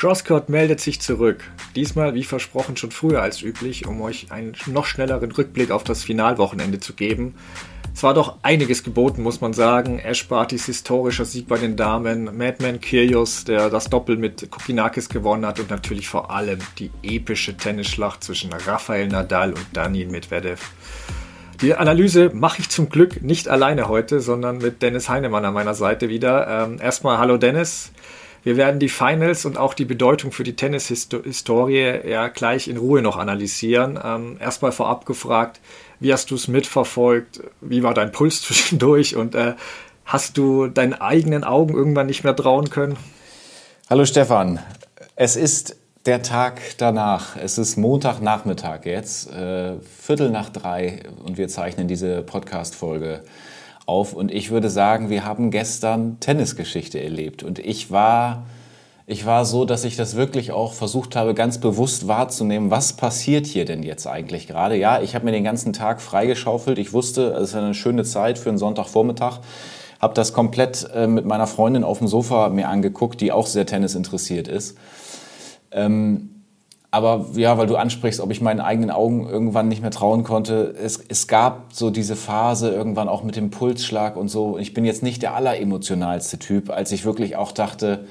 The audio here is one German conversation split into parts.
Crosscourt meldet sich zurück. Diesmal, wie versprochen, schon früher als üblich, um euch einen noch schnelleren Rückblick auf das Finalwochenende zu geben. Es war doch einiges geboten, muss man sagen. Ash Bartys historischer Sieg bei den Damen, Madman Kyrgios, der das Doppel mit Kokinakis gewonnen hat und natürlich vor allem die epische Tennisschlacht zwischen Rafael Nadal und Daniel Medvedev. Die Analyse mache ich zum Glück nicht alleine heute, sondern mit Dennis Heinemann an meiner Seite wieder. Ähm, erstmal hallo Dennis. Wir werden die Finals und auch die Bedeutung für die Tennishistorie ja gleich in Ruhe noch analysieren. Ähm, erstmal vorab gefragt, wie hast du es mitverfolgt? Wie war dein Puls zwischendurch? Und äh, hast du deinen eigenen Augen irgendwann nicht mehr trauen können? Hallo Stefan. Es ist der Tag danach. Es ist Montagnachmittag jetzt, äh, Viertel nach drei und wir zeichnen diese Podcast-Folge auf und ich würde sagen, wir haben gestern Tennisgeschichte erlebt und ich war, ich war so, dass ich das wirklich auch versucht habe, ganz bewusst wahrzunehmen, was passiert hier denn jetzt eigentlich gerade. Ja, ich habe mir den ganzen Tag freigeschaufelt, ich wusste, es ist eine schöne Zeit für einen Sonntagvormittag, habe das komplett äh, mit meiner Freundin auf dem Sofa mir angeguckt, die auch sehr Tennis interessiert ist. Ähm, aber ja, weil du ansprichst, ob ich meinen eigenen Augen irgendwann nicht mehr trauen konnte. Es, es gab so diese Phase irgendwann auch mit dem Pulsschlag und so. Ich bin jetzt nicht der alleremotionalste Typ, als ich wirklich auch dachte,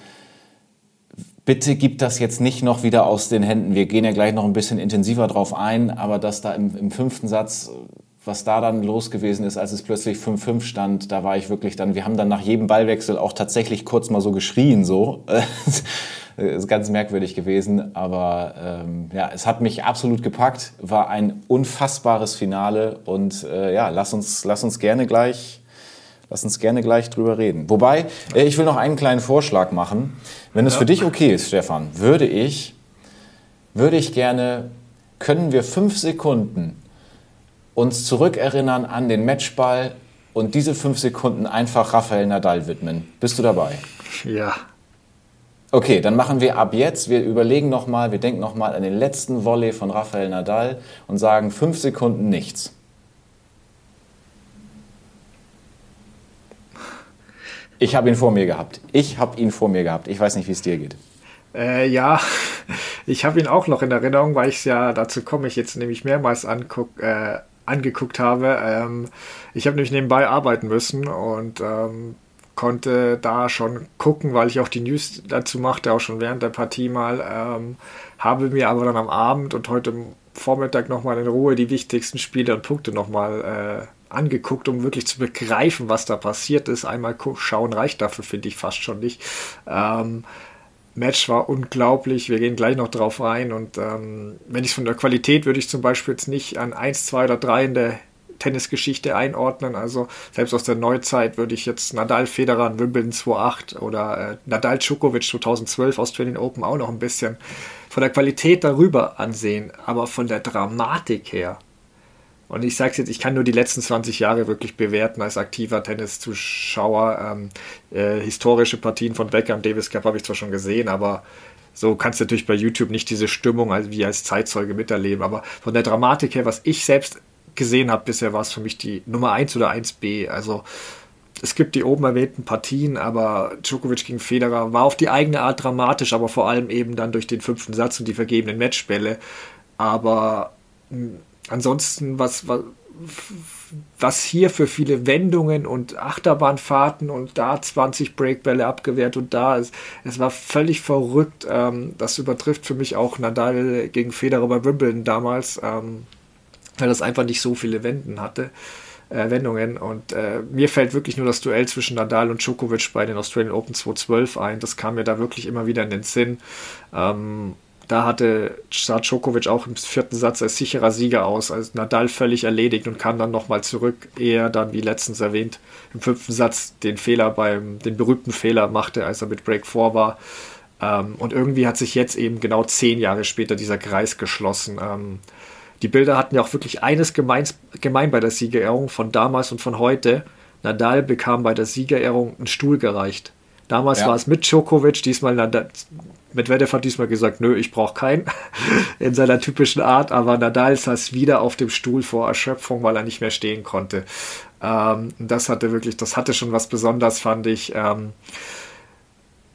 bitte gib das jetzt nicht noch wieder aus den Händen. Wir gehen ja gleich noch ein bisschen intensiver drauf ein, aber dass da im, im fünften Satz, was da dann los gewesen ist, als es plötzlich 5-5 stand, da war ich wirklich dann, wir haben dann nach jedem Ballwechsel auch tatsächlich kurz mal so geschrien, so. ist ganz merkwürdig gewesen, aber ähm, ja, es hat mich absolut gepackt, war ein unfassbares Finale und äh, ja, lass uns, lass uns gerne gleich, lass uns gerne gleich drüber reden. Wobei, äh, ich will noch einen kleinen Vorschlag machen. Wenn es ja. für dich okay ist, Stefan, würde ich, würde ich gerne, können wir fünf Sekunden uns zurückerinnern an den Matchball und diese fünf Sekunden einfach Rafael Nadal widmen. Bist du dabei? Ja, Okay, dann machen wir ab jetzt, wir überlegen nochmal, wir denken nochmal an den letzten Volley von Rafael Nadal und sagen fünf Sekunden nichts. Ich habe ihn vor mir gehabt. Ich habe ihn vor mir gehabt. Ich weiß nicht, wie es dir geht. Äh, ja, ich habe ihn auch noch in Erinnerung, weil ich es ja, dazu komme ich jetzt nämlich mehrmals anguck, äh, angeguckt habe. Ähm, ich habe nämlich nebenbei arbeiten müssen und ähm, konnte da schon gucken, weil ich auch die News dazu machte, auch schon während der Partie mal. Ähm, habe mir aber dann am Abend und heute Vormittag nochmal in Ruhe die wichtigsten Spiele und Punkte nochmal äh, angeguckt, um wirklich zu begreifen, was da passiert ist. Einmal schauen reicht dafür, finde ich fast schon nicht. Ähm, Match war unglaublich. Wir gehen gleich noch drauf rein. Und ähm, wenn ich von der Qualität würde ich zum Beispiel jetzt nicht an 1, 2 oder 3 in der Tennisgeschichte einordnen. Also selbst aus der Neuzeit würde ich jetzt Nadal Federer in Wimbledon 2.8 oder äh, Nadal Djokovic 2012 Australian Open auch noch ein bisschen von der Qualität darüber ansehen, aber von der Dramatik her. Und ich sage es jetzt, ich kann nur die letzten 20 Jahre wirklich bewerten als aktiver Tenniszuschauer. Ähm, äh, historische Partien von Becker und Davis Cup habe ich zwar schon gesehen, aber so kannst du natürlich bei YouTube nicht diese Stimmung wie als Zeitzeuge miterleben. Aber von der Dramatik her, was ich selbst gesehen habe bisher, war es für mich die Nummer 1 oder 1b. Also es gibt die oben erwähnten Partien, aber Djokovic gegen Federer war auf die eigene Art dramatisch, aber vor allem eben dann durch den fünften Satz und die vergebenen Matchbälle. Aber hm, ansonsten, was, was, was hier für viele Wendungen und Achterbahnfahrten und da 20 Breakbälle abgewehrt und da ist, es war völlig verrückt. Ähm, das übertrifft für mich auch Nadal gegen Federer bei Wimbledon damals. Weil das einfach nicht so viele Wenden hatte. Äh, Wendungen und äh, mir fällt wirklich nur das Duell zwischen Nadal und Djokovic bei den Australian Open 2012 ein. Das kam mir da wirklich immer wieder in den Sinn. Ähm, da hatte sah Djokovic auch im vierten Satz als sicherer Sieger aus, als Nadal völlig erledigt und kam dann nochmal zurück, ehe er dann, wie letztens erwähnt, im fünften Satz den Fehler beim, den berühmten Fehler machte, als er mit Break 4 war. Ähm, und irgendwie hat sich jetzt eben genau zehn Jahre später dieser Kreis geschlossen. Ähm, die Bilder hatten ja auch wirklich eines gemeins, gemein bei der Siegerehrung von damals und von heute. Nadal bekam bei der Siegerehrung einen Stuhl gereicht. Damals ja. war es mit Djokovic, diesmal Nadal, Medvedev hat diesmal gesagt, nö, ich brauche keinen, in seiner typischen Art, aber Nadal saß wieder auf dem Stuhl vor Erschöpfung, weil er nicht mehr stehen konnte. Ähm, das hatte wirklich, das hatte schon was Besonderes, fand ich. Ähm,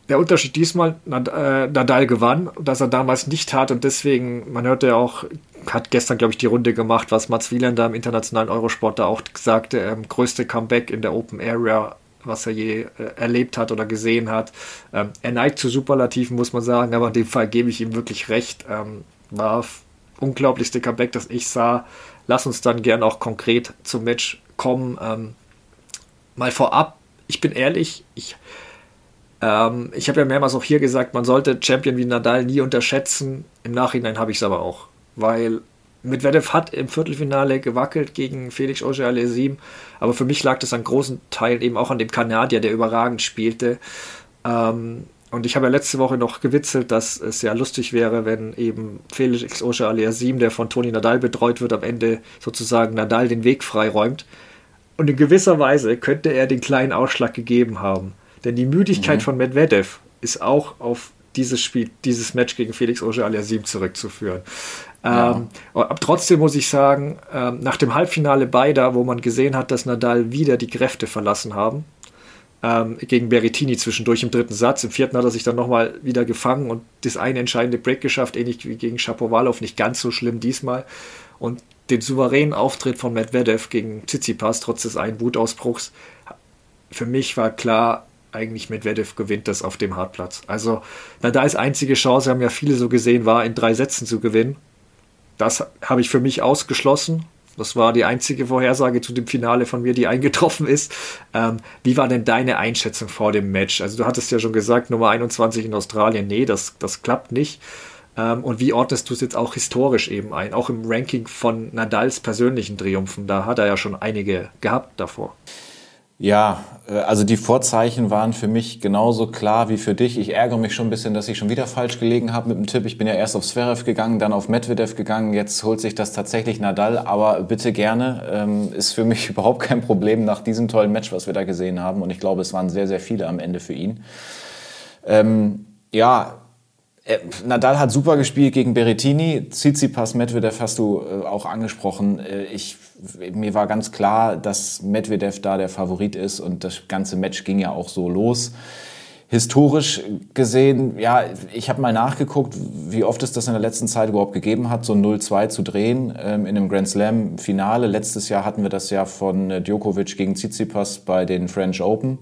der Unterschied diesmal, äh, Nadal gewann, dass er damals nicht hat und deswegen, man hörte ja auch, hat gestern, glaube ich, die Runde gemacht, was Mats Wielander im internationalen Eurosport da auch sagte, ähm, größte Comeback in der Open Area, was er je äh, erlebt hat oder gesehen hat. Ähm, er neigt zu Superlativen, muss man sagen, aber in dem Fall gebe ich ihm wirklich recht. Ähm, war unglaublichste Comeback, das ich sah. Lass uns dann gern auch konkret zum Match kommen. Ähm, mal vorab, ich bin ehrlich, ich ähm, ich habe ja mehrmals auch hier gesagt, man sollte Champion wie Nadal nie unterschätzen. Im Nachhinein habe ich es aber auch, weil Medvedev hat im Viertelfinale gewackelt gegen Felix Auger-Aliassime, aber für mich lag das an großen Teilen eben auch an dem Kanadier, der überragend spielte. Ähm, und ich habe ja letzte Woche noch gewitzelt, dass es ja lustig wäre, wenn eben Felix Auger-Aliassime, der von Toni Nadal betreut wird, am Ende sozusagen Nadal den Weg freiräumt. Und in gewisser Weise könnte er den kleinen Ausschlag gegeben haben. Denn die Müdigkeit mhm. von Medvedev ist auch auf dieses Spiel, dieses Match gegen Felix Auger-Aliassime zurückzuführen. Ja. Ähm, trotzdem muss ich sagen, ähm, nach dem Halbfinale beider, wo man gesehen hat, dass Nadal wieder die Kräfte verlassen haben, ähm, gegen Berrettini zwischendurch im dritten Satz. Im vierten hat er sich dann nochmal wieder gefangen und das eine entscheidende Break geschafft, ähnlich wie gegen Shapovalov, nicht ganz so schlimm diesmal. Und den souveränen Auftritt von Medvedev gegen Tsitsipas, trotz des einen Wutausbruchs, für mich war klar, eigentlich Medvedev gewinnt das auf dem Hartplatz. Also Nadals einzige Chance, haben ja viele so gesehen, war in drei Sätzen zu gewinnen. Das habe ich für mich ausgeschlossen. Das war die einzige Vorhersage zu dem Finale von mir, die eingetroffen ist. Ähm, wie war denn deine Einschätzung vor dem Match? Also du hattest ja schon gesagt, Nummer 21 in Australien. Nee, das, das klappt nicht. Ähm, und wie ordnest du es jetzt auch historisch eben ein? Auch im Ranking von Nadals persönlichen Triumphen. Da hat er ja schon einige gehabt davor. Ja, äh, also die Vorzeichen waren für mich genauso klar wie für dich. Ich ärgere mich schon ein bisschen, dass ich schon wieder falsch gelegen habe mit dem Tipp. Ich bin ja erst auf Zverev gegangen, dann auf Medvedev gegangen. Jetzt holt sich das tatsächlich Nadal, aber bitte gerne. Ähm, ist für mich überhaupt kein Problem nach diesem tollen Match, was wir da gesehen haben. Und ich glaube, es waren sehr, sehr viele am Ende für ihn. Ähm, ja, Nadal hat super gespielt gegen Berrettini. Tsitsipas, Medvedev hast du äh, auch angesprochen. Äh, ich, mir war ganz klar, dass Medvedev da der Favorit ist und das ganze Match ging ja auch so los. Historisch gesehen, ja, ich habe mal nachgeguckt, wie oft es das in der letzten Zeit überhaupt gegeben hat, so 0-2 zu drehen ähm, in einem Grand Slam Finale. Letztes Jahr hatten wir das ja von Djokovic gegen Tsitsipas bei den French Open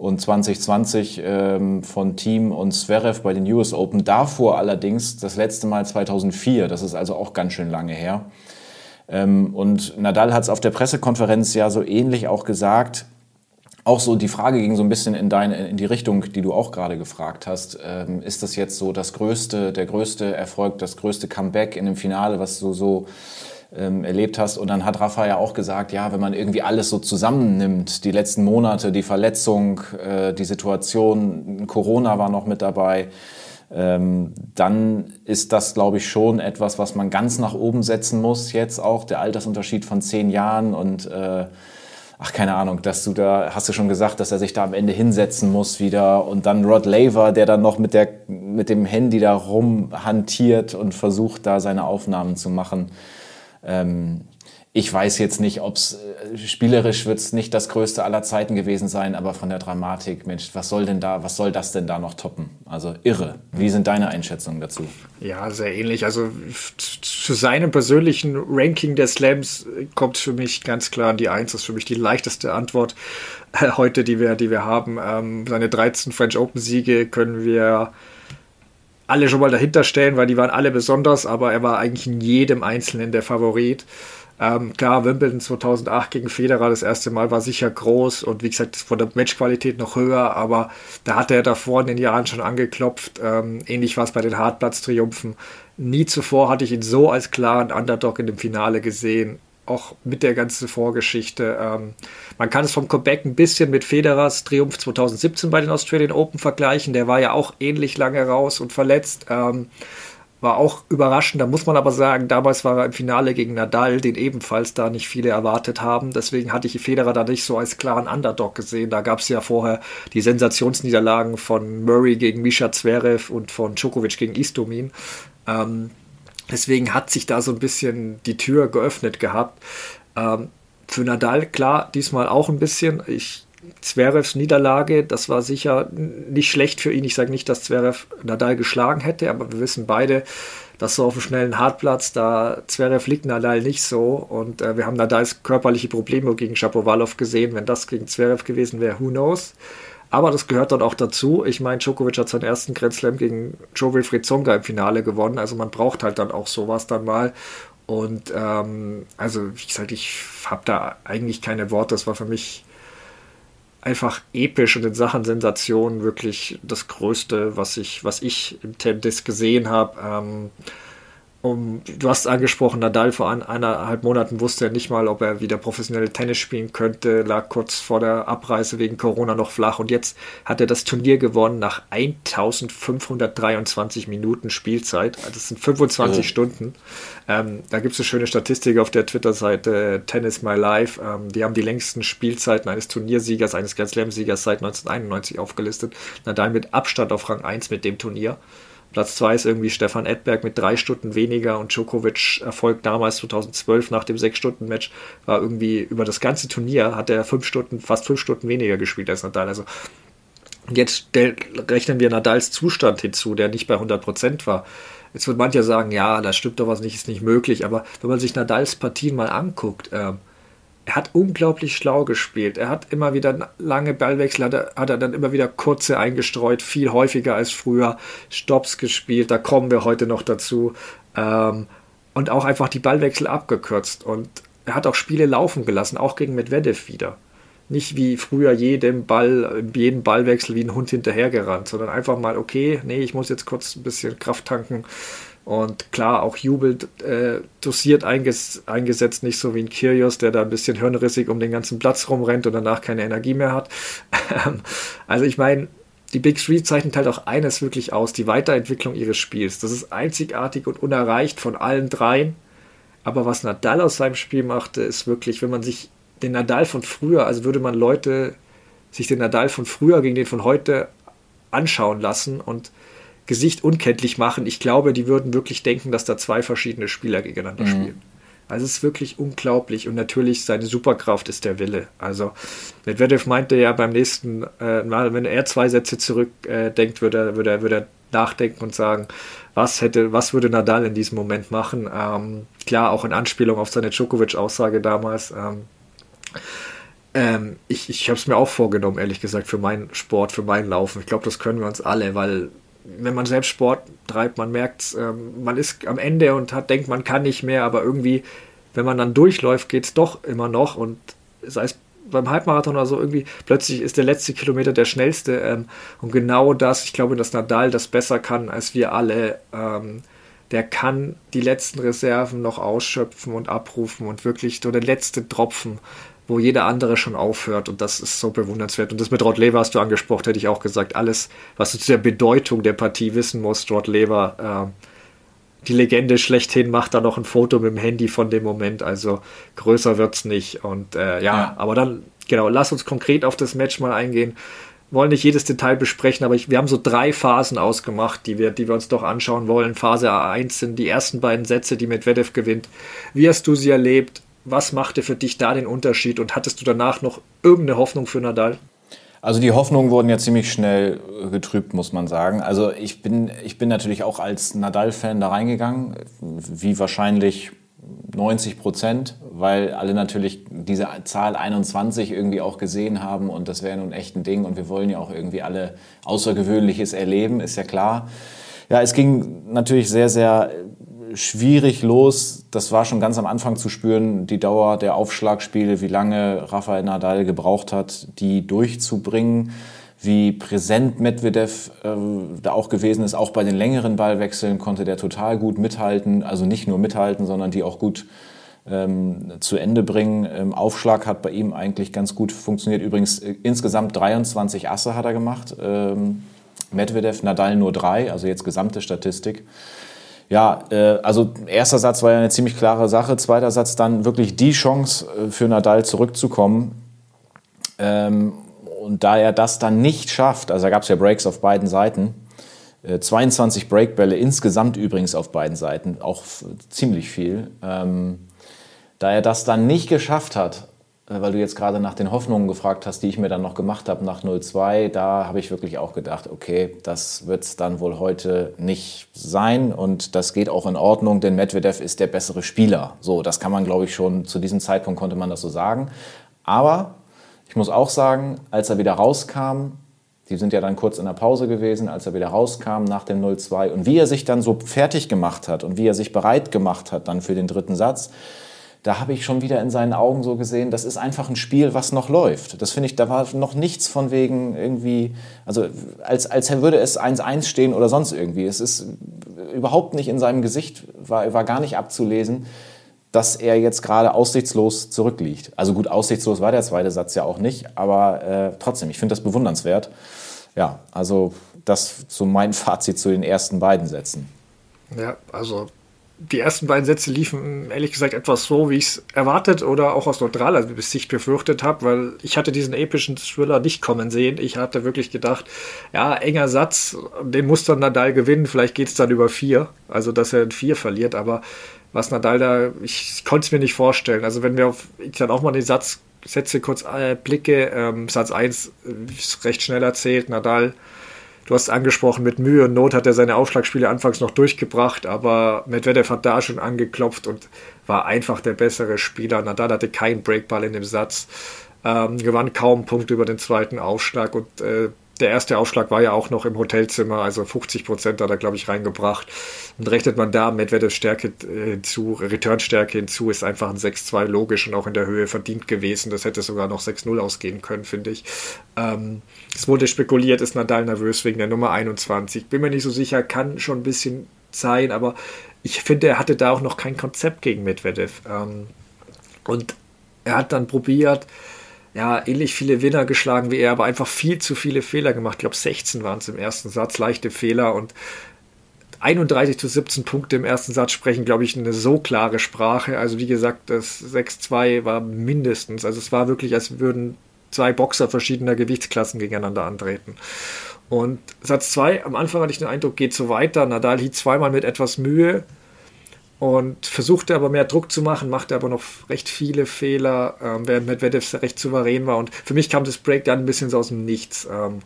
und 2020 ähm, von Team und Zverev bei den US Open. Davor allerdings das letzte Mal 2004, das ist also auch ganz schön lange her. Ähm, und Nadal hat es auf der Pressekonferenz ja so ähnlich auch gesagt. Auch so die Frage ging so ein bisschen in deine in die Richtung, die du auch gerade gefragt hast. Ähm, ist das jetzt so das größte, der größte Erfolg, das größte Comeback in dem Finale, was so so ähm, erlebt hast. Und dann hat Rafa ja auch gesagt, ja, wenn man irgendwie alles so zusammennimmt, die letzten Monate, die Verletzung, äh, die Situation, Corona war noch mit dabei, ähm, dann ist das, glaube ich, schon etwas, was man ganz nach oben setzen muss. Jetzt auch der Altersunterschied von zehn Jahren und äh, ach keine Ahnung, dass du da, hast du schon gesagt, dass er sich da am Ende hinsetzen muss wieder und dann Rod Laver, der dann noch mit, der, mit dem Handy da rumhantiert und versucht da seine Aufnahmen zu machen. Ähm, ich weiß jetzt nicht, ob es äh, spielerisch wird es nicht das größte aller Zeiten gewesen sein, aber von der Dramatik, Mensch, was soll denn da, was soll das denn da noch toppen? Also irre. Wie sind deine Einschätzungen dazu? Ja, sehr ähnlich. Also zu seinem persönlichen Ranking der Slams kommt für mich ganz klar an die Eins. Das ist für mich die leichteste Antwort äh, heute, die wir, die wir haben. Ähm, seine 13 French Open Siege können wir alle schon mal dahinter stellen, weil die waren alle besonders, aber er war eigentlich in jedem Einzelnen der Favorit. Ähm, klar, Wimbledon 2008 gegen Federer das erste Mal war sicher groß und wie gesagt von der Matchqualität noch höher, aber da hatte er davor in den Jahren schon angeklopft. Ähm, ähnlich war es bei den Hartplatz-Triumphen. Nie zuvor hatte ich ihn so als klaren Underdog in dem Finale gesehen auch mit der ganzen Vorgeschichte. Ähm, man kann es vom Quebec ein bisschen mit Federers Triumph 2017 bei den Australian Open vergleichen. Der war ja auch ähnlich lange raus und verletzt. Ähm, war auch überraschend. Da muss man aber sagen, damals war er im Finale gegen Nadal, den ebenfalls da nicht viele erwartet haben. Deswegen hatte ich Federer da nicht so als klaren Underdog gesehen. Da gab es ja vorher die Sensationsniederlagen von Murray gegen Misha Zverev und von Djokovic gegen Istomin. Ähm, Deswegen hat sich da so ein bisschen die Tür geöffnet gehabt. Ähm, für Nadal, klar, diesmal auch ein bisschen. Ich Zverevs Niederlage, das war sicher nicht schlecht für ihn. Ich sage nicht, dass Zverev Nadal geschlagen hätte, aber wir wissen beide, dass so auf dem schnellen Hartplatz, da Zverev liegt Nadal nicht so. Und äh, wir haben Nadals körperliche Probleme gegen Shapovalov gesehen. Wenn das gegen Zverev gewesen wäre, who knows? Aber das gehört dann auch dazu. Ich meine, Djokovic hat seinen ersten Grand Slam gegen Joe Wilfried Tsonga im Finale gewonnen. Also man braucht halt dann auch sowas dann mal. Und ähm, also, wie gesagt, ich habe da eigentlich keine Worte. Das war für mich einfach episch und in Sachen Sensation wirklich das Größte, was ich, was ich im Tennis gesehen habe. Ähm, um, du hast angesprochen, Nadal vor eineinhalb Monaten wusste er nicht mal, ob er wieder professionell Tennis spielen könnte, lag kurz vor der Abreise wegen Corona noch flach und jetzt hat er das Turnier gewonnen nach 1523 Minuten Spielzeit. Also das sind 25 oh. Stunden. Ähm, da gibt es eine schöne Statistik auf der Twitter-Seite Tennis My Life. Ähm, die haben die längsten Spielzeiten eines Turniersiegers, eines Grand Slam-Siegers seit 1991 aufgelistet. Nadal mit Abstand auf Rang 1 mit dem Turnier. Platz 2 ist irgendwie Stefan Edberg mit drei Stunden weniger und Djokovic Erfolg damals 2012 nach dem sechs Stunden Match war irgendwie über das ganze Turnier hat er fünf Stunden, fast fünf Stunden weniger gespielt als Nadal. Also jetzt rechnen wir Nadals Zustand hinzu, der nicht bei 100 Prozent war. Jetzt wird mancher sagen, ja, da stimmt doch was nicht, ist nicht möglich. Aber wenn man sich Nadals Partien mal anguckt, äh, er hat unglaublich schlau gespielt. Er hat immer wieder lange Ballwechsel, hat er, hat er dann immer wieder kurze eingestreut, viel häufiger als früher. Stops gespielt, da kommen wir heute noch dazu. Ähm, und auch einfach die Ballwechsel abgekürzt. Und er hat auch Spiele laufen gelassen, auch gegen Medvedev wieder. Nicht wie früher jedem Ball, jeden Ballwechsel wie ein Hund hinterhergerannt, sondern einfach mal, okay, nee, ich muss jetzt kurz ein bisschen Kraft tanken und klar, auch Jubel äh, dosiert einges eingesetzt, nicht so wie ein Kyrgios, der da ein bisschen hirnrissig um den ganzen Platz rumrennt und danach keine Energie mehr hat. also ich meine, die Big Three zeichnet halt auch eines wirklich aus, die Weiterentwicklung ihres Spiels. Das ist einzigartig und unerreicht von allen dreien. Aber was Nadal aus seinem Spiel machte, ist wirklich, wenn man sich den Nadal von früher, also würde man Leute sich den Nadal von früher gegen den von heute anschauen lassen und Gesicht unkenntlich machen. Ich glaube, die würden wirklich denken, dass da zwei verschiedene Spieler gegeneinander mhm. spielen. Also es ist wirklich unglaublich und natürlich seine Superkraft ist der Wille. Also Medvedev meinte ja beim nächsten äh, Mal, wenn er zwei Sätze zurückdenkt, äh, würde, er, würde, er, würde er nachdenken und sagen, was hätte, was würde Nadal in diesem Moment machen? Ähm, klar, auch in Anspielung auf seine Djokovic-Aussage damals. Ähm, ähm, ich ich habe es mir auch vorgenommen, ehrlich gesagt, für meinen Sport, für meinen Laufen. Ich glaube, das können wir uns alle, weil wenn man selbst Sport treibt, man merkt, ähm, man ist am Ende und hat, denkt, man kann nicht mehr, aber irgendwie, wenn man dann durchläuft, geht es doch immer noch und sei es beim Halbmarathon oder so, irgendwie plötzlich ist der letzte Kilometer der schnellste ähm, und genau das, ich glaube, dass Nadal das besser kann als wir alle, ähm, der kann die letzten Reserven noch ausschöpfen und abrufen und wirklich so der letzte Tropfen wo jeder andere schon aufhört und das ist so bewundernswert. Und das mit Rod Lever hast du angesprochen, hätte ich auch gesagt. Alles, was du zu der Bedeutung der Partie wissen musst, Rod Lever, äh, die Legende schlechthin macht da noch ein Foto mit dem Handy von dem Moment, also größer wird's nicht. Und äh, ja, ja, aber dann, genau, lass uns konkret auf das Match mal eingehen. Wollen nicht jedes Detail besprechen, aber ich, wir haben so drei Phasen ausgemacht, die wir, die wir uns doch anschauen wollen. Phase 1 sind die ersten beiden Sätze, die Medvedev gewinnt. Wie hast du sie erlebt? Was machte für dich da den Unterschied und hattest du danach noch irgendeine Hoffnung für Nadal? Also die Hoffnungen wurden ja ziemlich schnell getrübt, muss man sagen. Also ich bin, ich bin natürlich auch als Nadal-Fan da reingegangen, wie wahrscheinlich 90 Prozent, weil alle natürlich diese Zahl 21 irgendwie auch gesehen haben und das wäre nun echt ein Ding und wir wollen ja auch irgendwie alle Außergewöhnliches erleben, ist ja klar. Ja, es ging natürlich sehr, sehr schwierig los. Das war schon ganz am Anfang zu spüren, die Dauer der Aufschlagspiele, wie lange Rafael Nadal gebraucht hat, die durchzubringen, wie präsent Medvedev äh, da auch gewesen ist. Auch bei den längeren Ballwechseln konnte der total gut mithalten. Also nicht nur mithalten, sondern die auch gut ähm, zu Ende bringen. Ähm, Aufschlag hat bei ihm eigentlich ganz gut funktioniert. Übrigens äh, insgesamt 23 Asse hat er gemacht. Ähm, Medvedev, Nadal nur drei, also jetzt gesamte Statistik. Ja, äh, also erster Satz war ja eine ziemlich klare Sache. Zweiter Satz dann wirklich die Chance äh, für Nadal zurückzukommen. Ähm, und da er das dann nicht schafft, also da gab es ja Breaks auf beiden Seiten, äh, 22 Breakbälle insgesamt übrigens auf beiden Seiten, auch ziemlich viel. Ähm, da er das dann nicht geschafft hat, äh, weil du jetzt gerade nach den Hoffnungen gefragt hast, die ich mir dann noch gemacht habe nach 0-2, da habe ich wirklich auch gedacht, okay, das wird es dann wohl heute nicht sein und das geht auch in Ordnung, denn Medvedev ist der bessere Spieler. So, das kann man, glaube ich, schon zu diesem Zeitpunkt konnte man das so sagen. Aber ich muss auch sagen, als er wieder rauskam, die sind ja dann kurz in der Pause gewesen, als er wieder rauskam nach dem 0-2 und wie er sich dann so fertig gemacht hat und wie er sich bereit gemacht hat dann für den dritten Satz, da habe ich schon wieder in seinen Augen so gesehen, das ist einfach ein Spiel, was noch läuft. Das finde ich, da war noch nichts von wegen irgendwie, also als, als würde es 1-1 stehen oder sonst irgendwie. Es ist überhaupt nicht in seinem Gesicht, war, war gar nicht abzulesen, dass er jetzt gerade aussichtslos zurückliegt. Also gut, aussichtslos war der zweite Satz ja auch nicht, aber äh, trotzdem, ich finde das bewundernswert. Ja, also das so mein Fazit zu den ersten beiden Sätzen. Ja, also die ersten beiden Sätze liefen ehrlich gesagt etwas so, wie ich es erwartet oder auch aus neutraler Sicht befürchtet habe, weil ich hatte diesen epischen Thriller nicht kommen sehen. Ich hatte wirklich gedacht, ja, enger Satz, den muss dann Nadal gewinnen, vielleicht geht es dann über vier, also dass er in vier verliert, aber was Nadal da, ich konnte es mir nicht vorstellen. Also wenn wir auf, ich dann auch mal den Satz, Sätze kurz äh, blicke, ähm, Satz 1 ist recht schnell erzählt, Nadal Du hast angesprochen, mit Mühe und Not hat er seine Aufschlagspiele anfangs noch durchgebracht, aber Medvedev hat da schon angeklopft und war einfach der bessere Spieler. Nadal hatte keinen Breakball in dem Satz, ähm, gewann kaum Punkte über den zweiten Aufschlag und äh, der erste Aufschlag war ja auch noch im Hotelzimmer, also 50 Prozent hat er, glaube ich, reingebracht. Und rechnet man da Medvedevs Stärke äh, hinzu, Returnstärke hinzu, ist einfach ein 6-2 logisch und auch in der Höhe verdient gewesen. Das hätte sogar noch 6-0 ausgehen können, finde ich. Ähm, es wurde spekuliert, ist Nadal nervös wegen der Nummer 21. Bin mir nicht so sicher, kann schon ein bisschen sein, aber ich finde, er hatte da auch noch kein Konzept gegen Medvedev. Ähm, und er hat dann probiert, ja, ähnlich viele Winner geschlagen wie er, aber einfach viel zu viele Fehler gemacht. Ich glaube, 16 waren es im ersten Satz, leichte Fehler und 31 zu 17 Punkte im ersten Satz sprechen, glaube ich, eine so klare Sprache. Also wie gesagt, das 6-2 war mindestens. Also es war wirklich, als würden zwei Boxer verschiedener Gewichtsklassen gegeneinander antreten. Und Satz 2, am Anfang hatte ich den Eindruck, geht so weiter. Nadal hielt zweimal mit etwas Mühe und versuchte aber mehr Druck zu machen, machte aber noch recht viele Fehler, ähm, während Medvedev recht souverän war. Und für mich kam das Break dann ein bisschen so aus dem Nichts. Ähm,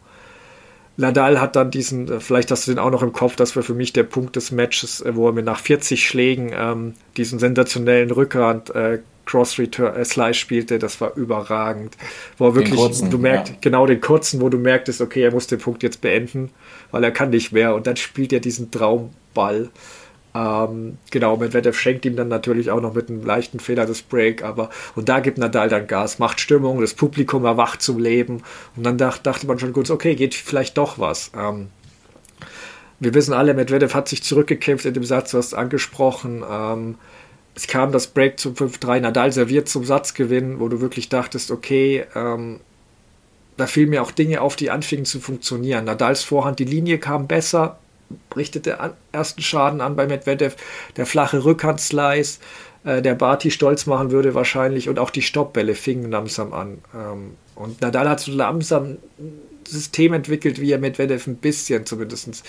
Nadal hat dann diesen, äh, vielleicht hast du den auch noch im Kopf, das war für mich der Punkt des Matches, äh, wo er mir nach 40 Schlägen ähm, diesen sensationellen Rückhand äh, Cross Return äh, Slice spielte, das war überragend. Wo er wirklich, kurzen, du merkst, ja. genau den kurzen, wo du merktest, okay, er muss den Punkt jetzt beenden, weil er kann nicht mehr. Und dann spielt er diesen Traumball. Ähm, genau, Medvedev schenkt ihm dann natürlich auch noch mit einem leichten Fehler das Break, aber und da gibt Nadal dann Gas, macht Stimmung, das Publikum erwacht zum Leben und dann dacht, dachte man schon kurz, okay, geht vielleicht doch was. Ähm, wir wissen alle, Medvedev hat sich zurückgekämpft in dem Satz, du hast angesprochen. Ähm, es kam das Break zum 5-3, Nadal serviert zum Satzgewinn, wo du wirklich dachtest, okay, ähm, da fielen mir auch Dinge auf, die anfingen zu funktionieren. Nadals Vorhand, die Linie kam besser, richtete an, ersten Schaden an bei Medvedev. Der flache Rückhandslice, äh, der Barty stolz machen würde wahrscheinlich und auch die Stoppbälle fingen langsam an. Ähm, und Nadal hat so langsam ein System entwickelt, wie er Medvedev ein bisschen zumindest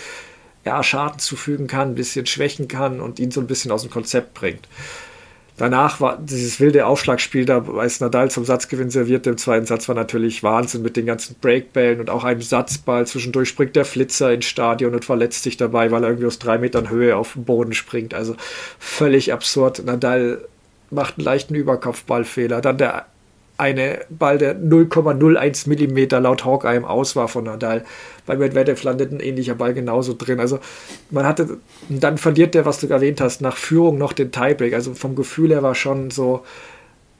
ja, Schaden zufügen kann, ein bisschen schwächen kann und ihn so ein bisschen aus dem Konzept bringt. Danach war dieses wilde Aufschlagspiel, da als Nadal zum Satzgewinn servierte im zweiten Satz, war natürlich Wahnsinn mit den ganzen Breakbällen und auch einem Satzball. Zwischendurch springt der Flitzer ins Stadion und verletzt sich dabei, weil er irgendwie aus drei Metern Höhe auf den Boden springt. Also völlig absurd. Nadal macht einen leichten Überkopfballfehler. Dann der eine Ball, der 0,01 Millimeter laut Hawkeye im Aus war von Nadal bei Medvedev landet ein ähnlicher Ball genauso drin. Also man hatte, dann verliert der, was du erwähnt hast, nach Führung noch den Tiebreak. Also vom Gefühl her war schon so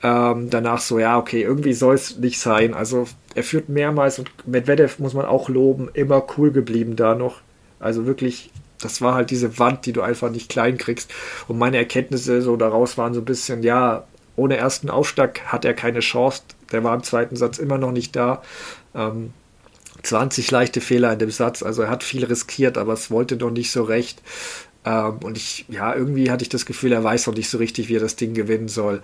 ähm, danach so, ja, okay, irgendwie soll es nicht sein. Also er führt mehrmals und Medvedev muss man auch loben, immer cool geblieben da noch. Also wirklich das war halt diese Wand, die du einfach nicht klein kriegst. Und meine Erkenntnisse so daraus waren so ein bisschen, ja, ohne ersten Aufschlag hat er keine Chance. Der war im zweiten Satz immer noch nicht da. Ähm, 20 leichte Fehler in dem Satz. Also er hat viel riskiert, aber es wollte noch nicht so recht. Ähm, und ich, ja, irgendwie hatte ich das Gefühl, er weiß noch nicht so richtig, wie er das Ding gewinnen soll.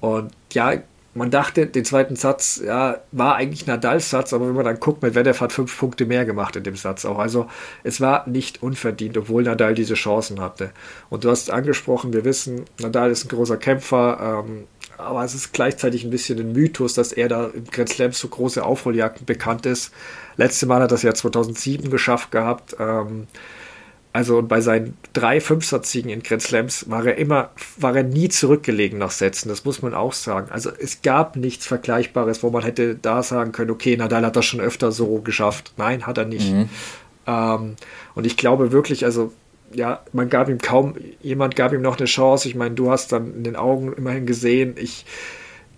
Und ja, man dachte, den zweiten Satz, ja, war eigentlich Nadals Satz, aber wenn man dann guckt, Medvedev hat fünf Punkte mehr gemacht in dem Satz auch. Also es war nicht unverdient, obwohl Nadal diese Chancen hatte. Und du hast angesprochen, wir wissen, Nadal ist ein großer Kämpfer, ähm, aber es ist gleichzeitig ein bisschen ein Mythos, dass er da im Grand Slam so große Aufholjagden bekannt ist. Letzte Mal hat er das ja 2007 geschafft gehabt. Ähm, also und bei seinen drei Fünfsatzsiegen in Grand Slams war er immer, war er nie zurückgelegen nach Sätzen. Das muss man auch sagen. Also es gab nichts Vergleichbares, wo man hätte da sagen können, okay, Nadal hat das schon öfter so geschafft. Nein, hat er nicht. Mhm. Ähm, und ich glaube wirklich, also ja, man gab ihm kaum, jemand gab ihm noch eine Chance. Ich meine, du hast dann in den Augen immerhin gesehen, ich,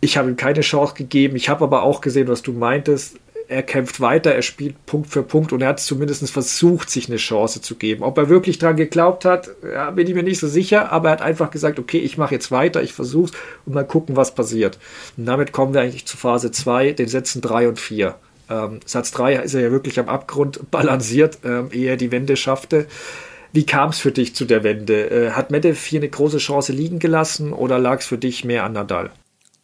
ich habe ihm keine Chance gegeben. Ich habe aber auch gesehen, was du meintest er kämpft weiter, er spielt Punkt für Punkt und er hat zumindest versucht, sich eine Chance zu geben. Ob er wirklich dran geglaubt hat, ja, bin ich mir nicht so sicher, aber er hat einfach gesagt, okay, ich mache jetzt weiter, ich versuche und mal gucken, was passiert. Und damit kommen wir eigentlich zu Phase 2, den Sätzen 3 und 4. Ähm, Satz 3 ist er ja wirklich am Abgrund balanciert, ähm, ehe er die Wende schaffte. Wie kam es für dich zu der Wende? Äh, hat Medvedev hier eine große Chance liegen gelassen oder lag es für dich mehr an Nadal?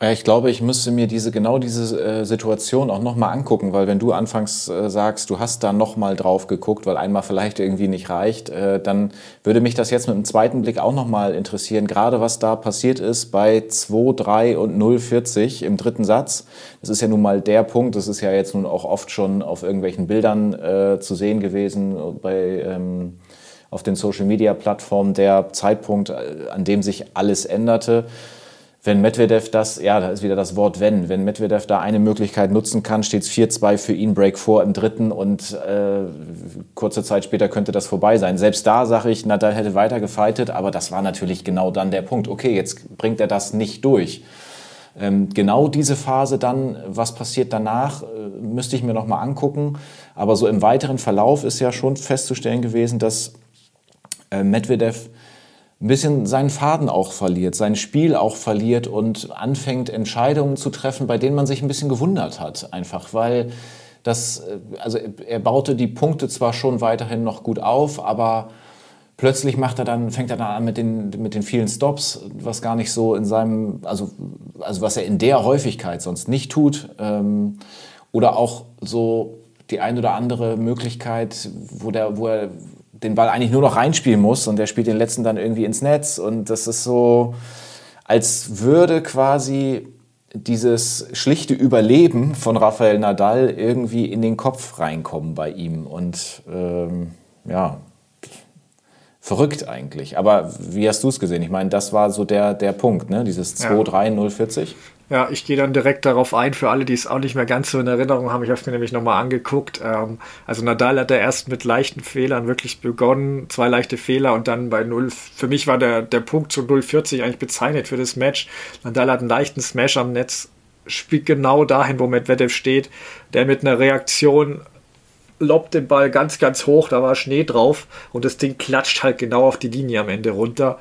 Ja, ich glaube, ich müsste mir diese genau diese äh, Situation auch nochmal angucken, weil wenn du anfangs äh, sagst, du hast da nochmal drauf geguckt, weil einmal vielleicht irgendwie nicht reicht, äh, dann würde mich das jetzt mit einem zweiten Blick auch nochmal interessieren, gerade was da passiert ist bei 2, 3 und 0,40 im dritten Satz. Das ist ja nun mal der Punkt, das ist ja jetzt nun auch oft schon auf irgendwelchen Bildern äh, zu sehen gewesen bei ähm, auf den Social-Media-Plattformen, der Zeitpunkt, äh, an dem sich alles änderte wenn Medvedev das, ja, da ist wieder das Wort wenn, wenn Medvedev da eine Möglichkeit nutzen kann, steht es 4-2 für ihn, Break 4 im dritten und äh, kurze Zeit später könnte das vorbei sein. Selbst da sage ich, Nadal hätte weiter gefightet, aber das war natürlich genau dann der Punkt. Okay, jetzt bringt er das nicht durch. Ähm, genau diese Phase dann, was passiert danach, äh, müsste ich mir nochmal angucken. Aber so im weiteren Verlauf ist ja schon festzustellen gewesen, dass äh, Medvedev ein bisschen seinen Faden auch verliert, sein Spiel auch verliert und anfängt Entscheidungen zu treffen, bei denen man sich ein bisschen gewundert hat, einfach weil das, äh, also er baute die Punkte zwar schon weiterhin noch gut auf, aber plötzlich macht er dann, fängt er dann an mit den, mit den vielen Stops, was gar nicht so in seinem, also, also was er in der Häufigkeit sonst nicht tut. Ähm, oder auch so die ein oder andere Möglichkeit, wo, der, wo er den Ball eigentlich nur noch reinspielen muss und der spielt den letzten dann irgendwie ins Netz. Und das ist so, als würde quasi dieses schlichte Überleben von Rafael Nadal irgendwie in den Kopf reinkommen bei ihm. Und ähm, ja, verrückt eigentlich. Aber wie hast du es gesehen? Ich meine, das war so der, der Punkt, ne? dieses 2-3-0-40. Ja. Ich gehe dann direkt darauf ein, für alle, die es auch nicht mehr ganz so in Erinnerung haben. Ich habe es mir nämlich nochmal angeguckt. Ähm, also Nadal hat er erst mit leichten Fehlern wirklich begonnen, zwei leichte Fehler und dann bei 0. Für mich war der, der Punkt zu 0,40 eigentlich bezeichnet für das Match. Nadal hat einen leichten Smash am Netz, spielt genau dahin, wo Medvedev steht, der mit einer Reaktion lobt den Ball ganz, ganz hoch, da war Schnee drauf und das Ding klatscht halt genau auf die Linie am Ende runter.